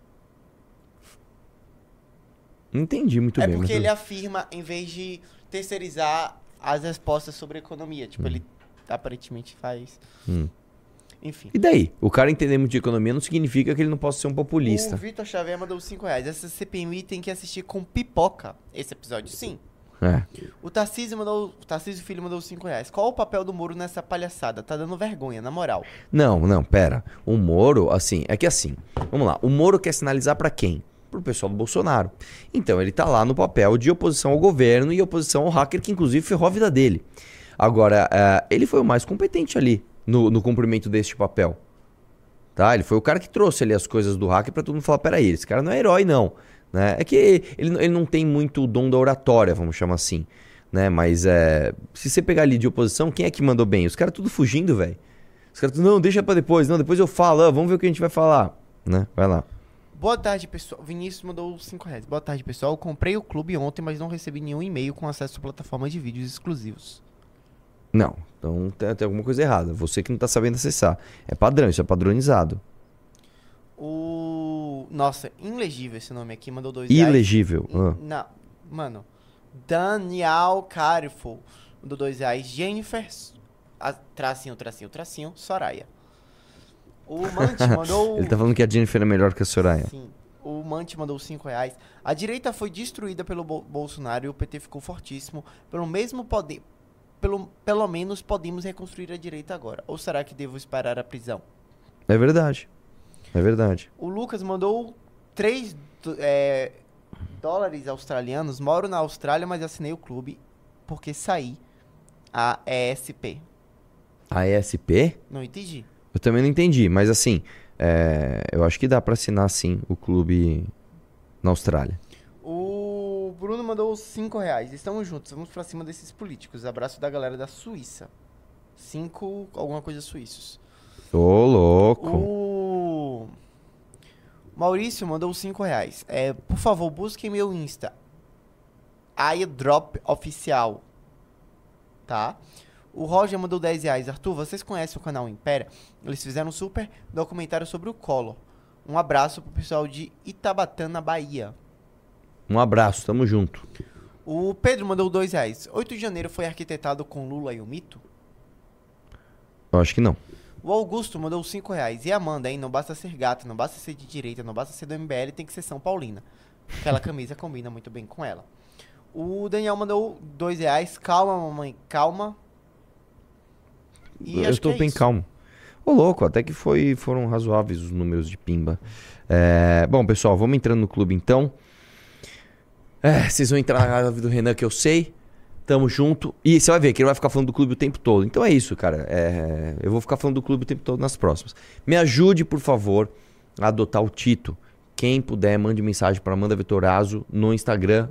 Entendi muito é bem. porque mas- ele afirma, em vez de terceirizar as respostas sobre economia. Tipo, ele aparentemente faz... Hum. Enfim. E daí? O cara entender muito de economia não significa que ele não possa ser um populista. O Vitor Xavier mandou 5 reais. Essa CPMI tem que assistir com pipoca. Esse episódio, sim. É. O Tarcísio mandou. O Tarcísio Filho mandou 5 reais. Qual o papel do Moro nessa palhaçada? Tá dando vergonha, na moral. Não, não, pera. O Moro, assim, é que assim, vamos lá. O Moro quer sinalizar pra quem? Pro pessoal do Bolsonaro. Então, ele tá lá no papel de oposição ao governo e oposição ao hacker, que inclusive ferrou a vida dele. Agora, eh, ele foi o mais competente ali no, no cumprimento deste papel. Tá? Ele foi o cara que trouxe ali as coisas do hacker pra todo mundo falar: peraí, esse cara não é herói, não. Né? É que ele, ele não tem muito o dom da oratória, vamos chamar assim. Né? Mas é, se você pegar ali de oposição, quem é que mandou bem? Os caras tudo fugindo, velho. Os caras tudo, não, deixa pra depois, não, depois eu falo, ah, vamos ver o que a gente vai falar. Né? Vai lá. Boa tarde, pessoal. Vinícius mandou 5 reais. Boa tarde, pessoal. Eu comprei o clube ontem, mas não recebi nenhum e-mail com acesso à plataforma de vídeos exclusivos. Não, então tem, tem alguma coisa errada. Você que não tá sabendo acessar. É padrão, isso é padronizado. O. Nossa, ilegível esse nome aqui, mandou 2 reais. Ilegível. Ah. Não, mano. Daniel Carifo mandou 2 reais. Jennifer. a- tracinho, tracinho, tracinho. Soraya. O Mante mandou. Ele tá falando que a Jennifer é melhor que a Soraya. Sim. O Mante mandou 5 reais. A direita foi destruída pelo Bo- Bolsonaro e o PT ficou fortíssimo. Pelo mesmo poder. Pelo, pelo menos podemos reconstruir a direita agora. Ou será que devo esperar a prisão? É verdade. É verdade. O Lucas mandou 3 dólares australianos. Moro na Austrália, mas assinei o clube porque saí a ESP. A ESP? Não entendi. Eu também não entendi, mas assim, é, eu acho que dá pra assinar sim o clube na Austrália. O Bruno mandou 5 reais. Estamos juntos, vamos pra cima desses políticos. Abraço da galera da Suíça. 5 alguma coisa suíços. Ô, louco. O Maurício mandou 5 reais. É, por favor, busquem meu Insta. iDrop Oficial. Tá? O Roger mandou 10 reais. Arthur, vocês conhecem o canal Impéria? Eles fizeram um super documentário sobre o Collor. Um abraço pro pessoal de Itabatana, Bahia. Um abraço, tamo junto. O Pedro mandou 2 reais. 8 de janeiro foi arquitetado com Lula e o mito? Eu acho que não. O Augusto mandou 5 reais. E a Amanda, hein? Não basta ser gata, não basta ser de direita, não basta ser do MBL, tem que ser São Paulina. Aquela camisa combina muito bem com ela. O Daniel mandou 2 reais. Calma, mamãe, calma. E eu estou é bem isso. calmo. Ô, louco, até que foi, foram razoáveis os números de pimba. É, bom, pessoal, vamos entrando no clube então. É, vocês vão entrar na live do Renan, que eu sei. Tamo junto. E você vai ver que ele vai ficar falando do clube o tempo todo. Então é isso, cara. É, eu vou ficar falando do clube o tempo todo nas próximas. Me ajude, por favor, a adotar o Tito. Quem puder, mande mensagem para Amanda Vetorazo no Instagram.